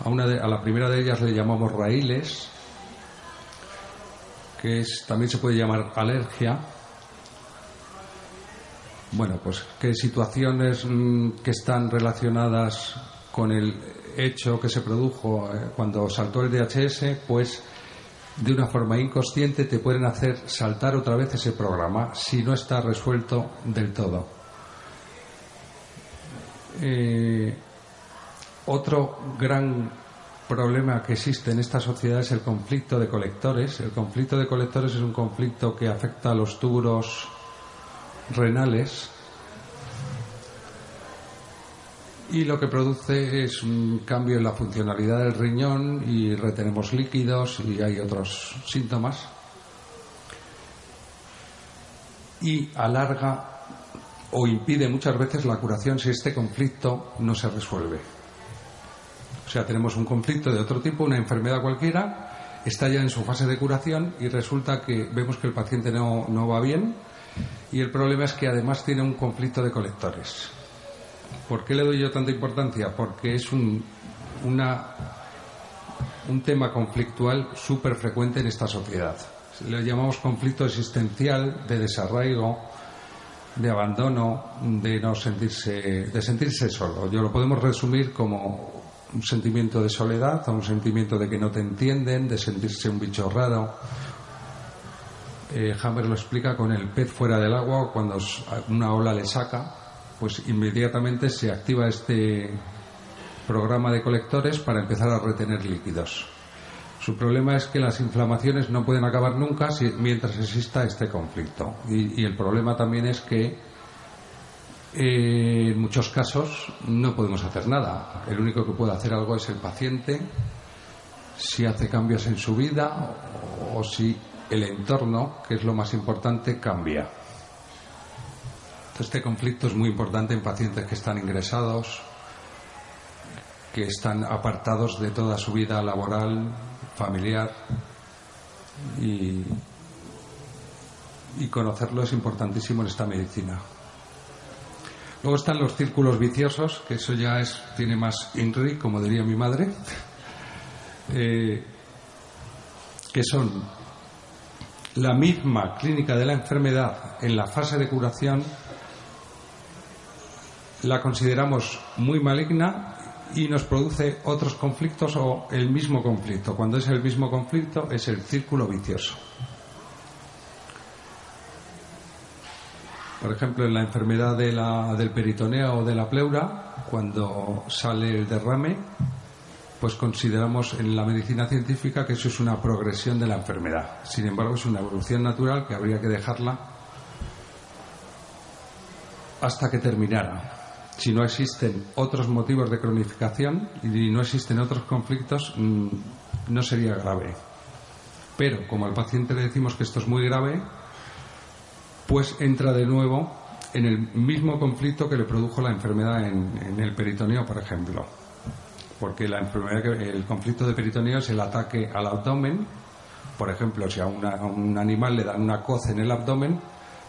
A, una a la primera de ellas le llamamos raíles, que también se puede llamar alergia, bueno, pues qué situaciones mm, que están relacionadas con el hecho que se produjo eh, cuando saltó el DHS, pues de una forma inconsciente te pueden hacer saltar otra vez ese programa si no está resuelto del todo. Eh, otro gran problema que existe en esta sociedad es el conflicto de colectores. El conflicto de colectores es un conflicto que afecta a los túbulos renales y lo que produce es un cambio en la funcionalidad del riñón y retenemos líquidos y hay otros síntomas y alarga o impide muchas veces la curación si este conflicto no se resuelve. O sea, tenemos un conflicto de otro tipo, una enfermedad cualquiera, está ya en su fase de curación y resulta que vemos que el paciente no, no va bien y el problema es que además tiene un conflicto de colectores. ¿Por qué le doy yo tanta importancia? Porque es un, una, un tema conflictual súper frecuente en esta sociedad. Le llamamos conflicto existencial, de desarraigo, de abandono, de no sentirse, de sentirse solo. Yo lo podemos resumir como un sentimiento de soledad, un sentimiento de que no te entienden, de sentirse un bicho raro, eh, Hammer lo explica con el pez fuera del agua, cuando una ola le saca, pues inmediatamente se activa este programa de colectores para empezar a retener líquidos. Su problema es que las inflamaciones no pueden acabar nunca mientras exista este conflicto. Y, el problema también es que eh, en muchos casos no podemos hacer nada. El único que puede hacer algo es el paciente, si hace cambios en su vida o si el entorno, que es lo más importante, cambia. Este conflicto es muy importante en pacientes que están ingresados, que están apartados de toda su vida laboral, familiar y, conocerlo es importantísimo en esta medicina. Luego están los círculos viciosos, que eso ya es, tiene más INRI, como diría mi madre, eh, que son la misma clínica de la enfermedad en la fase de curación la consideramos muy maligna y nos produce otros conflictos o el mismo conflicto. Cuando es el mismo conflicto es el círculo vicioso. Por ejemplo, en la enfermedad del peritoneo o de la pleura, cuando sale el derrame, pues consideramos en la medicina científica que eso es una progresión de la enfermedad. Sin embargo, es una evolución natural que habría que dejarla hasta que terminara. Si no existen otros motivos de cronificación y no existen otros conflictos, mm, no sería grave. Pero como al paciente le decimos que esto es muy grave, pues entra de nuevo en el mismo conflicto que le produjo la enfermedad en, el peritoneo, por ejemplo porque la enfermedad, el conflicto de peritoneo es el ataque al abdomen. Por ejemplo, si a, un animal le dan una coz en el abdomen,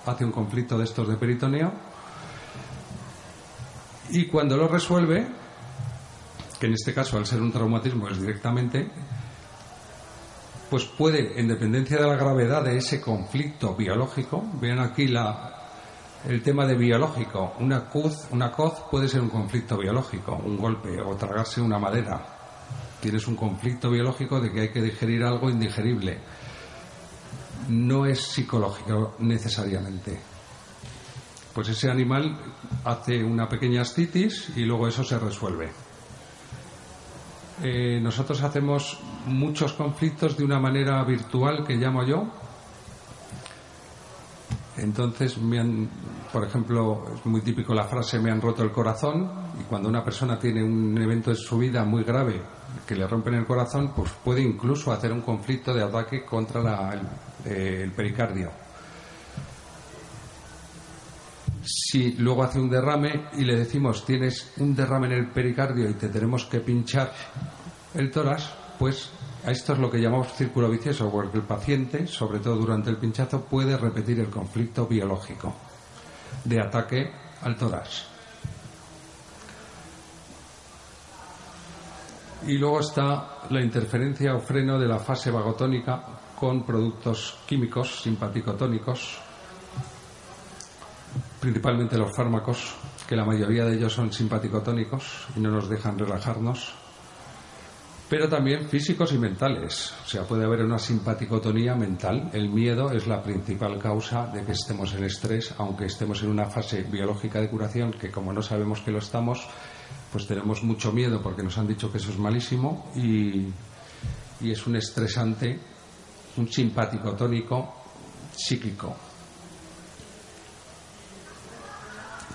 hace un conflicto de estos de peritoneo. Y cuando lo resuelve, que en este caso al ser un traumatismo es directamente, pues puede, en dependencia de la gravedad de ese conflicto biológico, vean aquí la, el tema de biológico. Una coz, una coz puede ser un conflicto biológico, un golpe o tragarse una madera. Tienes un conflicto biológico de que hay que digerir algo indigerible. No es psicológico necesariamente. Pues ese animal hace una pequeña ascitis y luego eso se resuelve. Eh, nosotros hacemos muchos conflictos de una manera virtual que llamo yo, entonces me han por ejemplo, es muy típico la frase me han roto el corazón y cuando una persona tiene un evento en su vida muy grave que le rompen el corazón, pues puede incluso hacer un conflicto de ataque contra eh, el pericardio. Si luego hace un derrame y le decimos tienes un derrame en el pericardio y te tenemos que pinchar el tórax, pues esto es lo que llamamos círculo vicioso, porque el paciente, sobre todo durante el pinchazo, puede repetir el conflicto biológico de ataque al tórax. Y luego está la interferencia o freno de la fase vagotónica con productos químicos simpaticotónicos, principalmente los fármacos, que la mayoría de ellos son simpaticotónicos y no nos dejan relajarnos, pero también físicos y mentales. O sea, puede haber una simpaticotonía mental. El miedo es la principal causa de que estemos en estrés, aunque estemos en una fase biológica de curación, que como no sabemos que lo estamos, pues tenemos mucho miedo porque nos han dicho que eso es malísimo y, y es un estresante, un simpático tónico psíquico.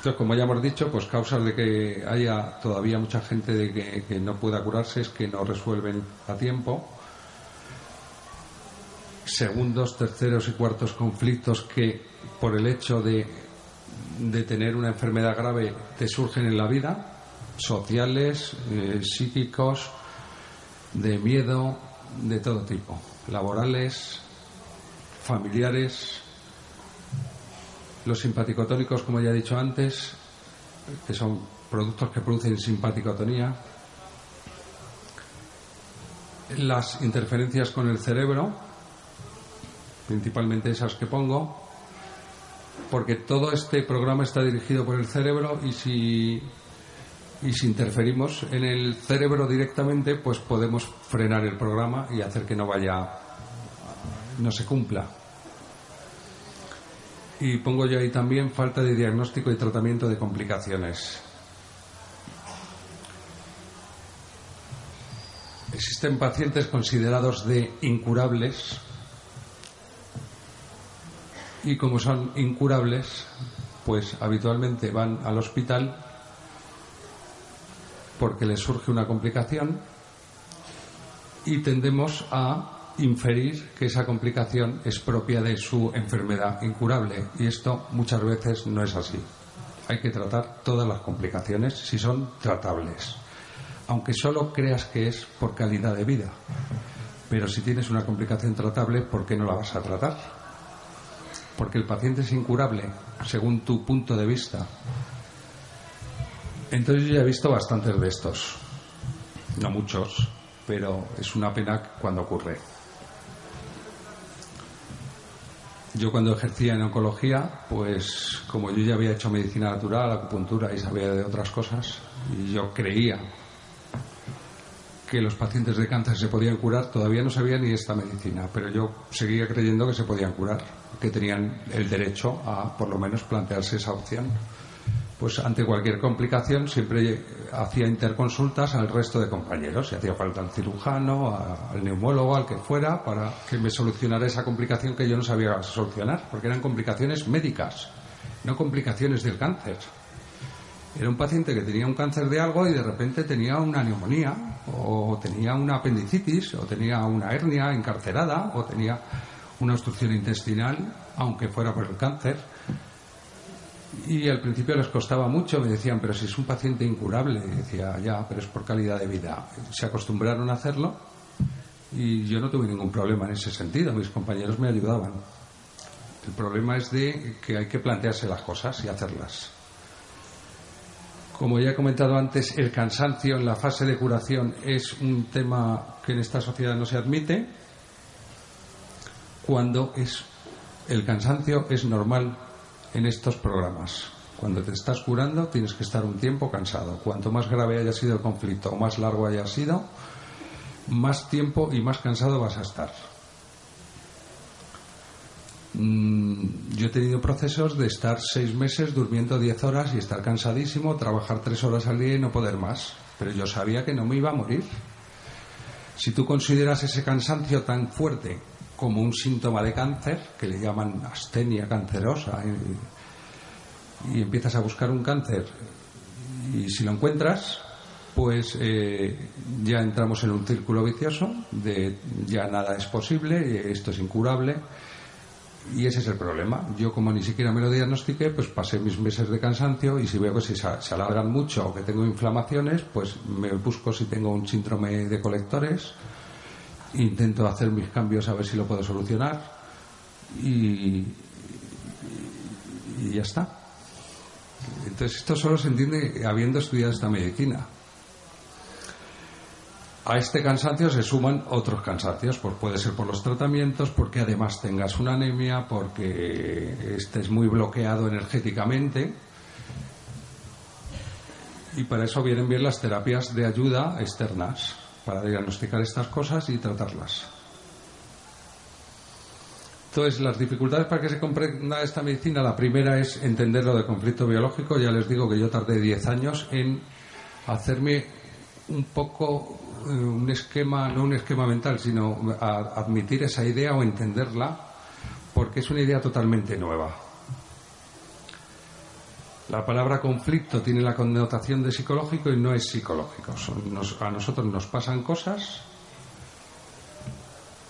Entonces, como ya hemos dicho, pues causas de que haya todavía mucha gente de que, no pueda curarse es que no resuelven a tiempo. Segundos, terceros y cuartos conflictos que por el hecho de, de tener una enfermedad grave te surgen en la vida, sociales, eh, psíquicos, de miedo, de todo tipo, laborales, familiares. Los simpaticotónicos, como ya he dicho antes, que son productos que producen simpaticotonía. Las interferencias con el cerebro, principalmente esas que pongo, porque todo este programa está dirigido por el cerebro y si y si interferimos en el cerebro directamente, pues podemos frenar el programa y hacer que no vaya, no se cumpla. Y pongo yo ahí también falta de diagnóstico y tratamiento de complicaciones. Existen pacientes considerados de incurables y como son incurables, pues habitualmente van al hospital porque les surge una complicación y tendemos a inferir que esa complicación es propia de su enfermedad incurable y esto muchas veces no es así. Hay que tratar todas las complicaciones si son tratables, aunque solo creas que es por calidad de vida. Pero si tienes una complicación tratable, ¿por qué no la vas a tratar? Porque el paciente es incurable, según tu punto de vista, entonces yo ya he visto bastantes de estos, no muchos, pero es una pena cuando ocurre. Yo cuando ejercía en oncología, pues como yo ya había hecho medicina natural, acupuntura y sabía de otras cosas, y yo creía que los pacientes de cáncer se podían curar, todavía no sabía ni esta medicina, pero yo seguía creyendo que se podían curar, que tenían el derecho a por lo menos plantearse esa opción pues ante cualquier complicación siempre hacía interconsultas al resto de compañeros, si hacía falta al cirujano, al neumólogo, al que fuera, para que me solucionara esa complicación que yo no sabía solucionar, porque eran complicaciones médicas, no complicaciones del cáncer. Era un paciente que tenía un cáncer de algo y de repente tenía una neumonía, o tenía una apendicitis, o tenía una hernia encarcerada, o tenía una obstrucción intestinal, aunque fuera por el cáncer y al principio les costaba mucho, me decían, pero si es un paciente incurable, decía, ya, pero es por calidad de vida. Se acostumbraron a hacerlo y yo no tuve ningún problema en ese sentido, mis compañeros me ayudaban. El problema es de que hay que plantearse las cosas y hacerlas. Como ya he comentado antes, el cansancio en la fase de curación es un tema que en esta sociedad no se admite. Cuando es el cansancio es normal en estos programas. Cuando te estás curando tienes que estar un tiempo cansado. Cuanto más grave haya sido el conflicto o más largo haya sido, más tiempo y más cansado vas a estar. Mm, yo he tenido procesos de estar seis meses durmiendo diez horas y estar cansadísimo, trabajar tres horas al día y no poder más. Pero yo sabía que no me iba a morir. Si tú consideras ese cansancio tan fuerte como un síntoma de cáncer, que le llaman astenia cancerosa, y empiezas a buscar un cáncer y si lo encuentras, pues eh, ya entramos en un círculo vicioso de ya nada es posible, esto es incurable y ese es el problema. Yo como ni siquiera me lo diagnostiqué, pues pasé mis meses de cansancio y si veo que se, se alargan mucho o que tengo inflamaciones, pues me busco si tengo un síndrome de colectores, intento hacer mis cambios a ver si lo puedo solucionar y, ya está. Entonces esto solo se entiende habiendo estudiado esta medicina. A este cansancio se suman otros cansancios, pues puede ser por los tratamientos, porque además tengas una anemia, porque estés muy bloqueado energéticamente. Y para eso vienen bien las terapias de ayuda externas, para diagnosticar estas cosas y tratarlas. Entonces, las dificultades para que se comprenda esta medicina, la primera es entender lo de conflicto biológico. Ya les digo que yo tardé 10 años en hacerme un poco eh, un esquema, no un esquema mental, sino admitir esa idea o entenderla, porque es una idea totalmente nueva. La palabra conflicto tiene la connotación de psicológico y no es psicológico. a nosotros nos pasan cosas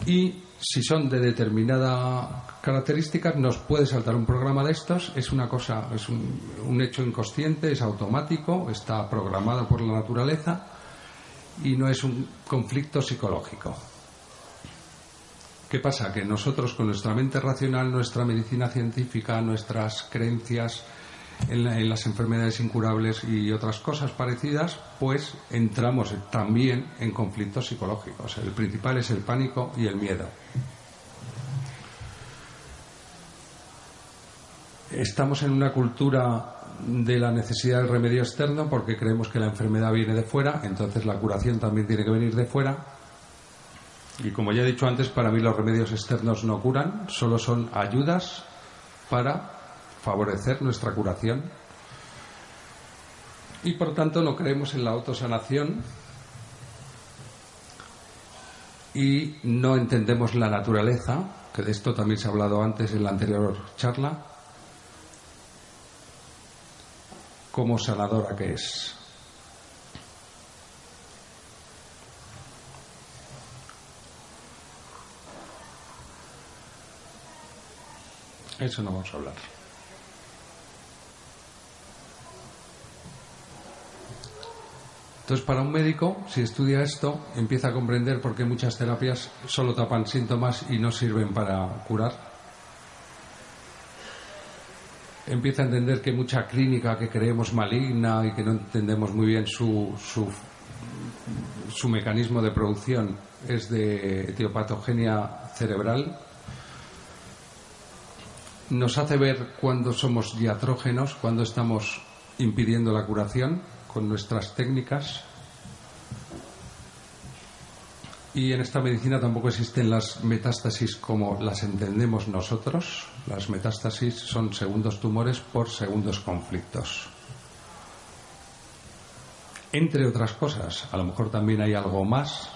y si son de determinada características nos puede saltar un programa de estos. Es una cosa, es un hecho inconsciente, es automático, está programado por la naturaleza y no es un conflicto psicológico. ¿Qué pasa? Que nosotros con nuestra mente racional, nuestra medicina científica, nuestras creencias en, las enfermedades incurables y otras cosas parecidas, pues entramos también en conflictos psicológicos. El principal es el pánico y el miedo. Estamos en una cultura de la necesidad del remedio externo porque creemos que la enfermedad viene de fuera, entonces la curación también tiene que venir de fuera. Y como ya he dicho antes, para mí los remedios externos no curan, solo son ayudas para favorecer nuestra curación. Y por tanto no creemos en la autosanación y no entendemos la naturaleza, que de esto también se ha hablado antes en la anterior charla, como sanadora que es. Eso no vamos a hablar. Entonces, para un médico, si estudia esto, empieza a comprender por qué muchas terapias solo tapan síntomas y no sirven para curar empieza a entender que mucha clínica que creemos maligna y que no entendemos muy bien su, su, mecanismo de producción es de etiopatogenia cerebral. Nos hace ver cuando somos diatrógenos, cuando estamos impidiendo la curación con nuestras técnicas y en esta medicina tampoco existen las metástasis como las entendemos nosotros. Las metástasis son segundos tumores por segundos conflictos. Entre otras cosas, a lo mejor también hay algo más,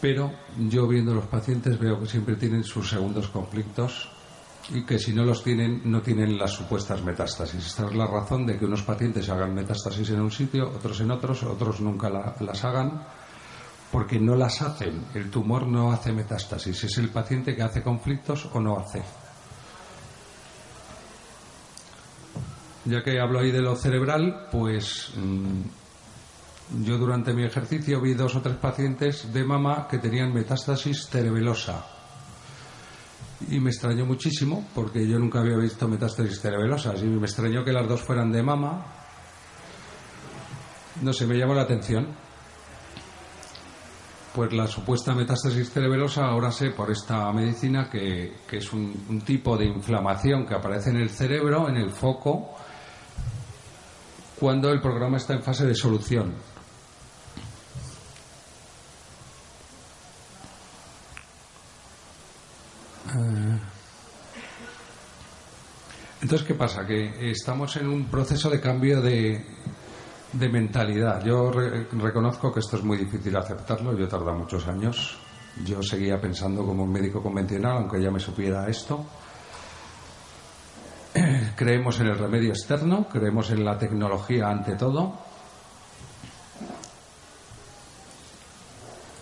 pero yo viendo los pacientes veo que siempre tienen sus segundos conflictos y que si no los tienen, no tienen las supuestas metástasis. Esta es la razón de que unos pacientes hagan metástasis en un sitio, otros en otros, otros nunca las hagan porque no las hacen. El tumor no hace metástasis, es el paciente que hace conflictos o no hace. Ya que hablo ahí de lo cerebral, pues mm, yo durante mi ejercicio vi dos o tres pacientes de mama que tenían metástasis cerebelosa. Y me extrañó muchísimo porque yo nunca había visto metástasis cerebelosas y me extrañó que las dos fueran de mama. No sé, me llamó la atención pues la supuesta metástasis cerebelosa, ahora sé por esta medicina que, es un, tipo de inflamación que aparece en el cerebro, en el foco, cuando el programa está en fase de solución. Entonces, ¿qué pasa? Que estamos en un proceso de cambio de, de mentalidad. Yo reconozco que esto es muy difícil aceptarlo. Yo he tardado muchos años. Yo seguía pensando como un médico convencional, aunque ya me supiera esto. creemos en el remedio externo, creemos en la tecnología ante todo.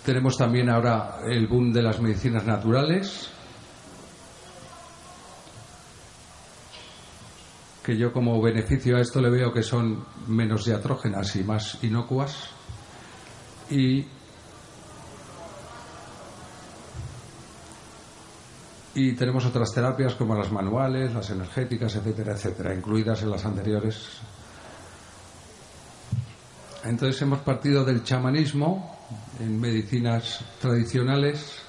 Tenemos también ahora el boom de las medicinas naturales, que yo como beneficio a esto le veo que son menos diatrógenas y más inocuas. Y Y tenemos otras terapias como las manuales, las energéticas, etcétera, etcétera, incluidas en las anteriores. Entonces hemos partido del chamanismo en medicinas tradicionales,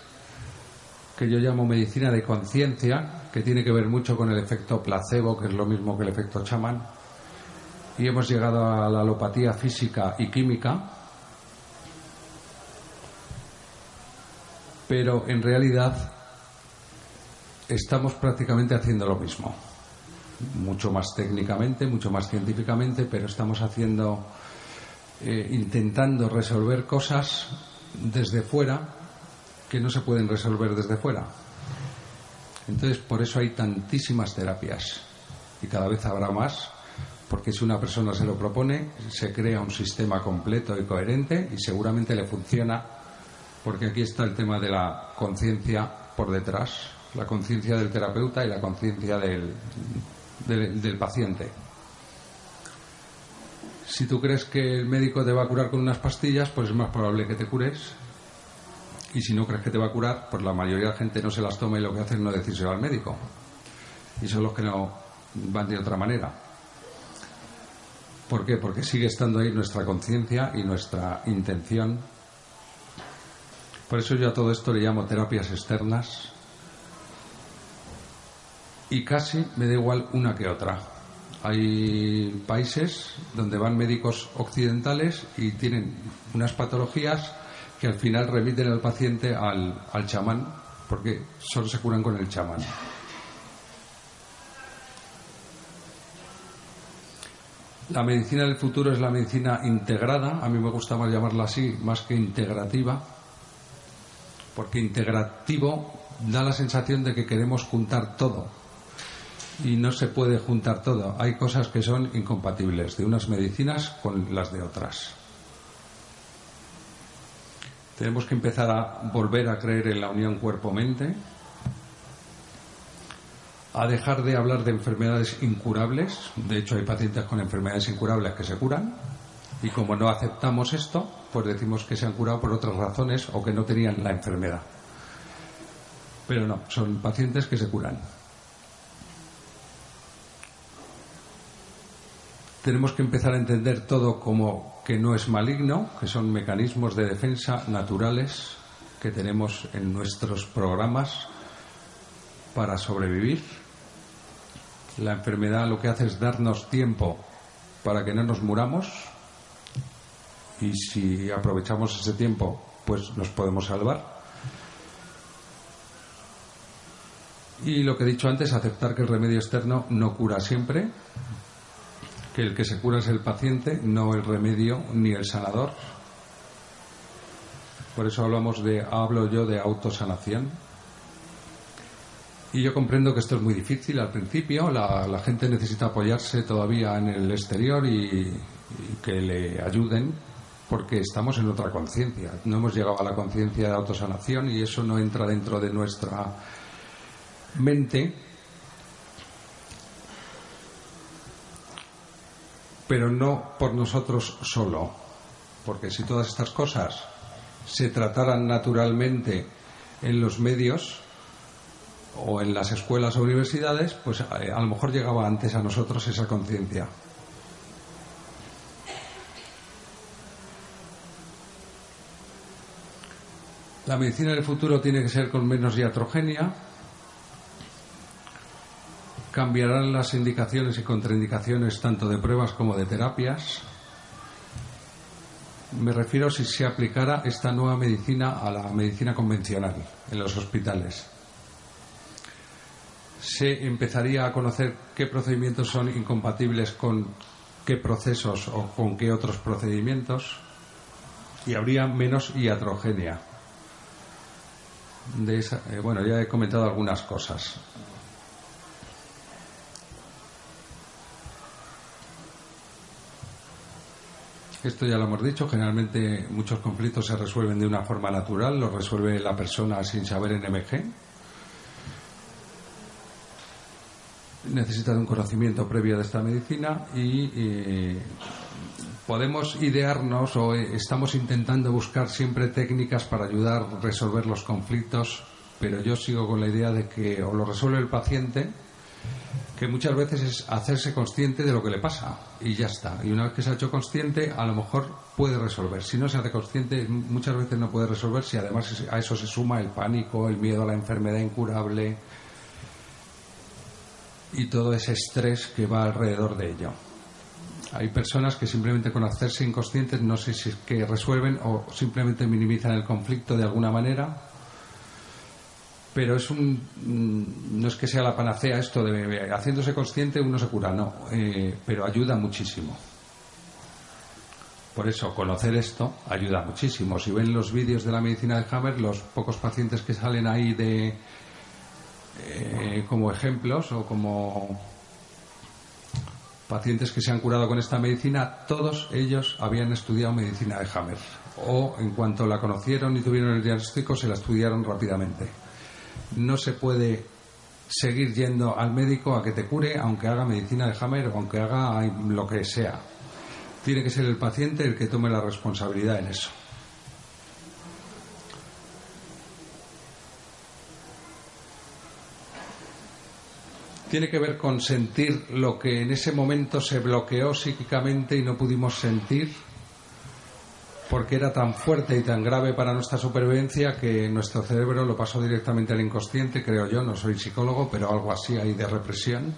que yo llamo medicina de conciencia, que tiene que ver mucho con el efecto placebo, que es lo mismo que el efecto chamán. Y hemos llegado a la alopatía física y química, pero en realidad estamos prácticamente haciendo lo mismo. Mucho más técnicamente, mucho más científicamente, pero estamos haciendo, eh, intentando resolver cosas desde fuera que no se pueden resolver desde fuera. Entonces, por eso hay tantísimas terapias y cada vez habrá más, porque si una persona se lo propone, se crea un sistema completo y coherente y seguramente le funciona, porque aquí está el tema de la conciencia por detrás, la conciencia del terapeuta y la conciencia del, del, paciente. Si tú crees que el médico te va a curar con unas pastillas, pues es más probable que te cures. Y si no crees que te va a curar, pues la mayoría de la gente no se las toma y lo que hace es no decírselo al médico. Y son los que no van de otra manera. ¿Por qué? Porque sigue estando ahí nuestra conciencia y nuestra intención. Por eso yo a todo esto le llamo terapias externas, y casi me da igual una que otra. Hay países donde van médicos occidentales y tienen unas patologías que al final remiten al paciente al, al chamán, porque solo se curan con el chamán. La medicina del futuro es la medicina integrada, a mí me gusta más llamarla así, más que integrativa, porque integrativo da la sensación de que queremos juntar todo, y no se puede juntar todo. Hay cosas que son incompatibles de unas medicinas con las de otras. Tenemos que empezar a volver a creer en la unión cuerpo-mente, a dejar de hablar de enfermedades incurables. De hecho, hay pacientes con enfermedades incurables que se curan. Y como no aceptamos esto, pues decimos que se han curado por otras razones o que no tenían la enfermedad. Pero no, son pacientes que se curan. tenemos que empezar a entender todo como que no es maligno, que son mecanismos de defensa naturales que tenemos en nuestros programas para sobrevivir. La enfermedad lo que hace es darnos tiempo para que no nos muramos y si aprovechamos ese tiempo pues nos podemos salvar. Y lo que he dicho antes, aceptar que el remedio externo no cura siempre, que el que se cura es el paciente, no el remedio ni el sanador. Por eso hablamos de, hablo yo de autosanación. Y yo comprendo que esto es muy difícil al principio, la, gente necesita apoyarse todavía en el exterior y, que le ayuden porque estamos en otra conciencia. No hemos llegado a la conciencia de autosanación y eso no entra dentro de nuestra mente pero no por nosotros solo, porque si todas estas cosas se trataran naturalmente en los medios o en las escuelas o universidades, pues eh, a, lo mejor llegaba antes a nosotros esa conciencia. La medicina del futuro tiene que ser con menos iatrogenia, cambiarán las indicaciones y contraindicaciones tanto de pruebas como de terapias. Me refiero si se aplicara esta nueva medicina a la medicina convencional en los hospitales. Se empezaría a conocer qué procedimientos son incompatibles con qué procesos o con qué otros procedimientos y habría menos iatrogenia. Eh, bueno, ya he comentado algunas cosas. Esto ya lo hemos dicho, generalmente muchos conflictos se resuelven de una forma natural, lo resuelve la persona sin saber NMG. Necesita de un conocimiento previo de esta medicina y eh, podemos idearnos o estamos intentando buscar siempre técnicas para ayudar a resolver los conflictos, pero yo sigo con la idea de que o lo resuelve el paciente que muchas veces es hacerse consciente de lo que le pasa y ya está. Y una vez que se ha hecho consciente, a lo mejor puede resolver. Si no se hace consciente, muchas veces no puede resolver si además a eso se suma el pánico, el miedo a la enfermedad incurable y todo ese estrés que va alrededor de ello. Hay personas que simplemente con hacerse inconscientes no sé si es que resuelven o simplemente minimizan el conflicto de alguna manera pero es un mm, no es que sea la panacea esto de haciéndose consciente uno se cura no eh, pero ayuda muchísimo. Por eso conocer esto ayuda muchísimo. Si ven los vídeos de la medicina de Hammer los pocos pacientes que salen ahí de eh, como ejemplos o como pacientes que se han curado con esta medicina todos ellos habían estudiado medicina de Hammer. O en cuanto la conocieron y tuvieron el diagnóstico se la estudiaron rápidamente no se puede seguir yendo al médico a que te cure, aunque haga medicina de Hammer o aunque haga lo que sea. Tiene que ser el paciente el que tome la responsabilidad en eso. Tiene que ver con sentir lo que en ese momento se bloqueó psíquicamente y no pudimos sentir porque era tan fuerte y tan grave para nuestra supervivencia que nuestro cerebro lo pasó directamente al inconsciente, creo yo, no soy psicólogo, pero algo así hay de represión.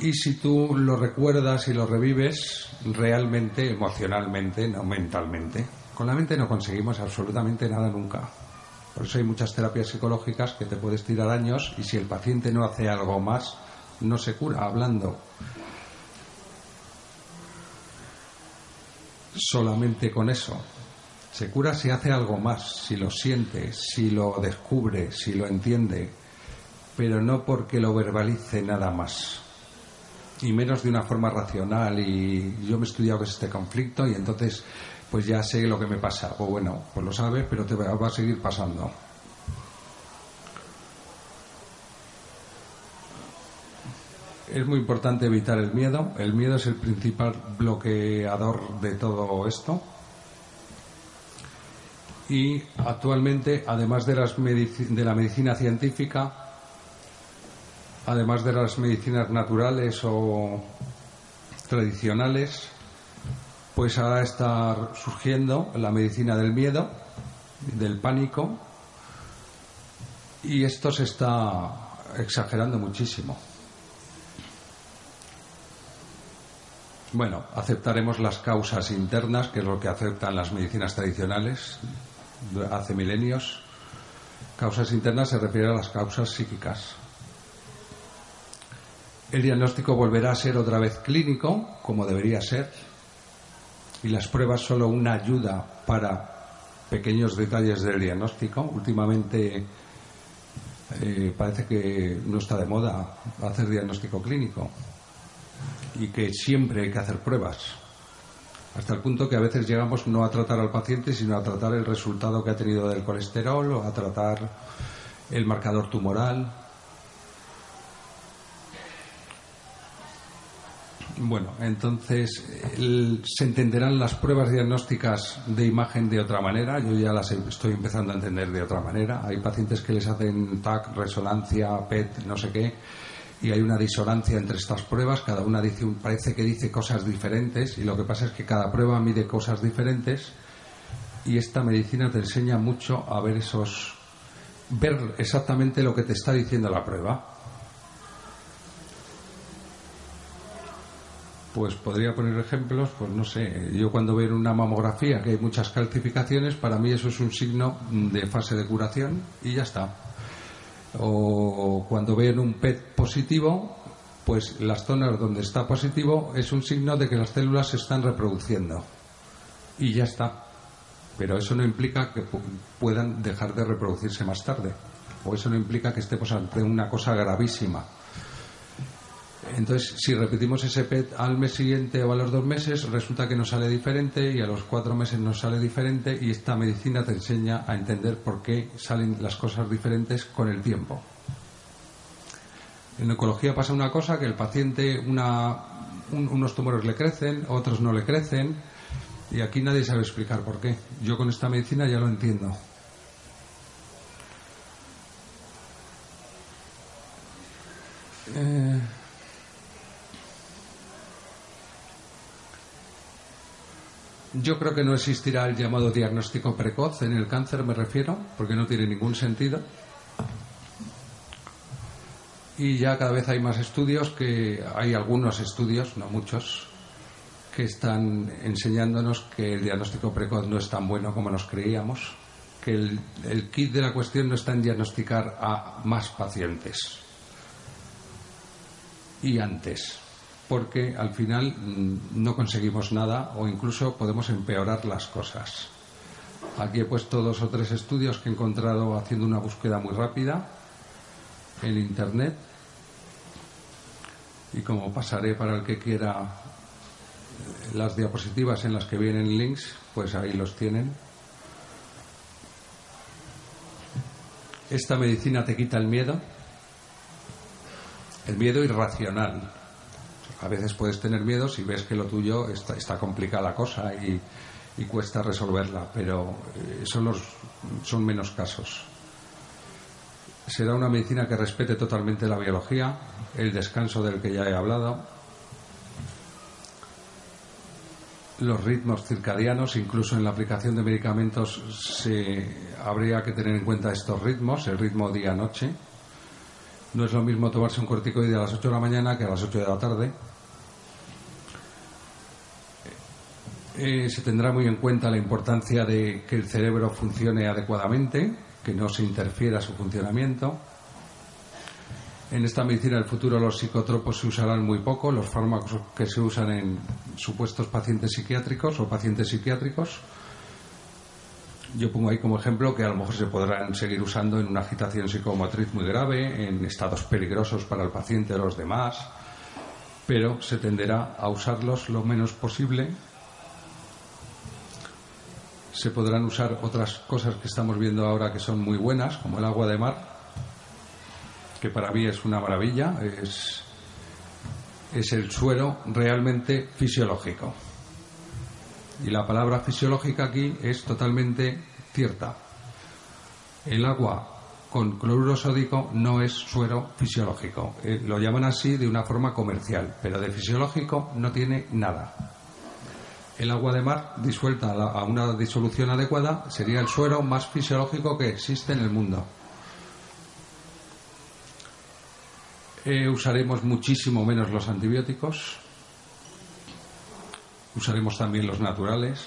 Y si tú lo recuerdas y lo revives realmente, emocionalmente, no mentalmente, con la mente no conseguimos absolutamente nada nunca. Por eso hay muchas terapias psicológicas que te puedes tirar años y si el paciente no hace algo más, no se cura hablando. Solamente con eso. Se cura si hace algo más, si lo siente, si lo descubre, si lo entiende, pero no porque lo verbalice nada más. Y menos de una forma racional y yo me he estudiado este conflicto y entonces pues ya sé lo que me pasa. Pues bueno, pues lo sabes, pero te va a seguir pasando. Es muy importante evitar el miedo. El miedo es el principal bloqueador de todo esto. Y actualmente, además de, la medicina científica, además de las medicinas naturales o tradicionales, pues ahora está surgiendo la medicina del miedo, del pánico, y esto se está exagerando muchísimo. Bueno, aceptaremos las causas internas, que es lo que aceptan las medicinas tradicionales hace milenios. Causas internas se refiere a las causas psíquicas. El diagnóstico volverá a ser otra vez clínico, como debería ser, y las pruebas solo una ayuda para pequeños detalles del diagnóstico. Últimamente eh, parece que no está de moda hacer diagnóstico clínico y que siempre hay que hacer pruebas. Hasta el punto que a veces llegamos no a tratar al paciente, sino a tratar el resultado que ha tenido del colesterol o a tratar el marcador tumoral. Bueno, entonces se entenderán las pruebas diagnósticas de imagen de otra manera. Yo ya las estoy empezando a entender de otra manera. Hay pacientes que les hacen TAC, resonancia, PET, no sé qué, y hay una disonancia entre estas pruebas, cada una dice, parece que dice cosas diferentes y lo que pasa es que cada prueba mide cosas diferentes y esta medicina te enseña mucho a ver esos ver exactamente lo que te está diciendo la prueba. Pues podría poner ejemplos, pues no sé, yo cuando veo una mamografía que hay muchas calcificaciones, para mí eso es un signo de fase de curación y ya está o cuando ven un PET positivo, pues las zonas donde está positivo es un signo de que las células se están reproduciendo. Y ya está. Pero eso no implica que puedan dejar de reproducirse más tarde. O eso no implica que estemos ante una cosa gravísima. Entonces, si repetimos ese PET al mes siguiente o a los dos meses, resulta que nos sale diferente y a los cuatro meses nos sale diferente y esta medicina te enseña a entender por qué salen las cosas diferentes con el tiempo. En oncología pasa una cosa, que el paciente unos tumores le crecen, otros no le crecen, y aquí nadie sabe explicar por qué. Yo con esta medicina ya lo entiendo. Eh, yo creo que no existirá el llamado diagnóstico precoz en el cáncer, me refiero, porque no tiene ningún sentido. Y ya cada vez hay más estudios que hay algunos estudios, no muchos, que están enseñándonos que el diagnóstico precoz no es tan bueno como nos creíamos, que el, kit de la cuestión no está en diagnosticar a más pacientes y antes, porque al final mm, no conseguimos nada o incluso podemos empeorar las cosas. Aquí he puesto dos o tres estudios que he encontrado haciendo una búsqueda muy rápida en Internet y como pasaré para el que quiera eh, las diapositivas en las que vienen links, pues ahí los tienen. Esta medicina te quita el miedo, el miedo irracional. A veces puedes tener miedo si ves que lo tuyo está, complicada la cosa y, y, cuesta resolverla, pero eh, son, los, son menos casos será una medicina que respete totalmente la biología, el descanso del que ya he hablado, los ritmos circadianos, incluso en la aplicación de medicamentos se, habría que tener en cuenta estos ritmos, el ritmo día-noche. No es lo mismo tomarse un corticoide a las 8 de la mañana que a las 8 de la tarde. Eh, se tendrá muy en cuenta la importancia de que el cerebro funcione adecuadamente, que no se interfiera su funcionamiento. En esta medicina del futuro los psicotropos se usarán muy poco, los fármacos que se usan en supuestos pacientes psiquiátricos o pacientes psiquiátricos. Yo pongo ahí como ejemplo que a lo mejor se podrán seguir usando en una agitación psicomotriz muy grave, en estados peligrosos para el paciente o los demás, pero se tenderá a usarlos lo menos posible se podrán usar otras cosas que estamos viendo ahora que son muy buenas, como el agua de mar, que para mí es una maravilla, es, es el suero realmente fisiológico. Y la palabra fisiológica aquí es totalmente cierta. El agua con cloruro sódico no es suero fisiológico. Eh, lo llaman así de una forma comercial, pero de fisiológico no tiene nada el agua de mar disuelta a una disolución adecuada sería el suero más fisiológico que existe en el mundo. Eh, usaremos muchísimo menos los antibióticos, usaremos también los naturales,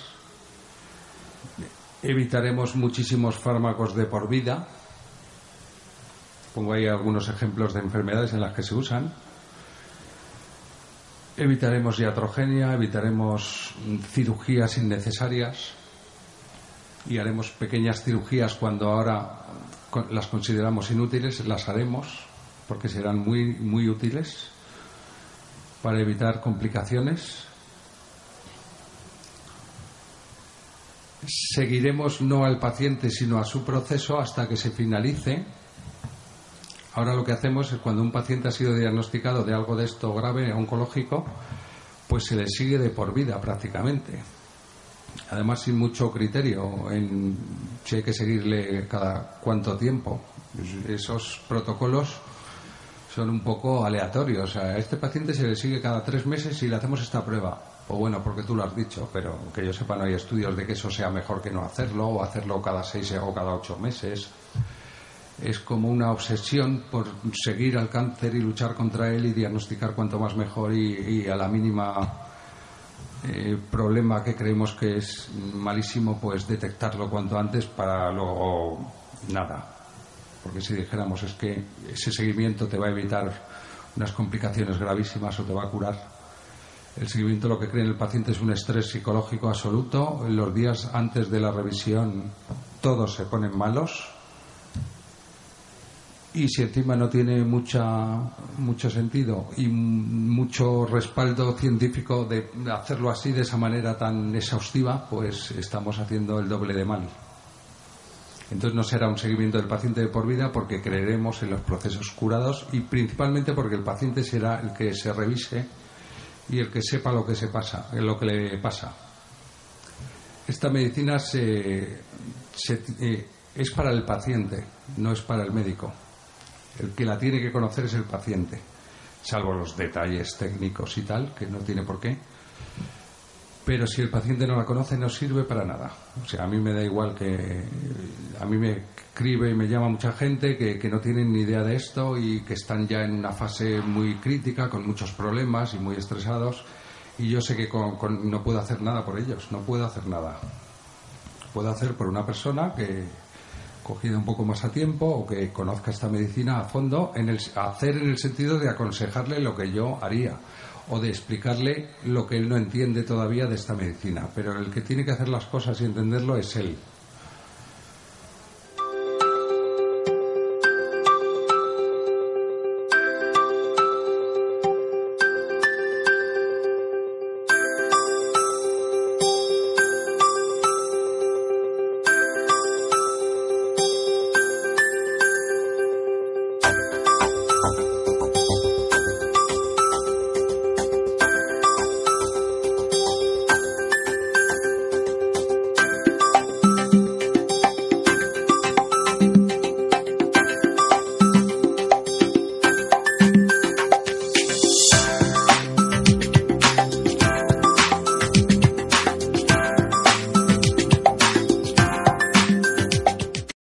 evitaremos muchísimos fármacos de por vida, pongo ahí algunos ejemplos de enfermedades en las que se usan, Evitaremos iatrogenia, evitaremos cirugías innecesarias y haremos pequeñas cirugías cuando ahora las consideramos inútiles, las haremos porque serán muy, muy útiles para evitar complicaciones. Seguiremos no al paciente sino a su proceso hasta que se finalice Ahora lo que hacemos es cuando un paciente ha sido diagnosticado de algo de esto grave, oncológico, pues se le sigue de por vida prácticamente. Además sin mucho criterio en si hay que seguirle cada cuánto tiempo. Esos protocolos son un poco aleatorios. A este paciente se le sigue cada tres meses y le hacemos esta prueba. O bueno, porque tú lo has dicho, pero que yo sepa no hay estudios de que eso sea mejor que no hacerlo, o hacerlo cada seis o cada ocho meses es como una obsesión por seguir al cáncer y luchar contra él y diagnosticar cuanto más mejor y, a la mínima eh, problema que creemos que es malísimo, pues detectarlo cuanto antes para luego nada. Porque si dijéramos es que ese seguimiento te va a evitar unas complicaciones gravísimas o te va a curar, el seguimiento lo que cree en el paciente es un estrés psicológico absoluto. En los días antes de la revisión todos se ponen malos, y si encima no tiene mucha, mucho sentido y mucho respaldo científico de hacerlo así de esa manera tan exhaustiva, pues estamos haciendo el doble de mal. Entonces no será un seguimiento del paciente de por vida porque creeremos en los procesos curados y principalmente porque el paciente será el que se revise y el que sepa lo que se pasa, lo que le pasa. Esta medicina se, eh, es para el paciente, no es para el médico. El que la tiene que conocer es el paciente, salvo los detalles técnicos y tal, que no tiene por qué. Pero si el paciente no la conoce, no sirve para nada. O sea, a mí me da igual que. A mí me escribe y me llama mucha gente que, que no tienen ni idea de esto y que están ya en una fase muy crítica, con muchos problemas y muy estresados. Y yo sé que no puedo hacer nada por ellos, no puedo hacer nada. Puedo hacer por una persona que, cogida un poco más a tiempo o que conozca esta medicina a fondo, en el, hacer en el sentido de aconsejarle lo que yo haría o de explicarle lo que él no entiende todavía de esta medicina. Pero el que tiene que hacer las cosas y entenderlo es él.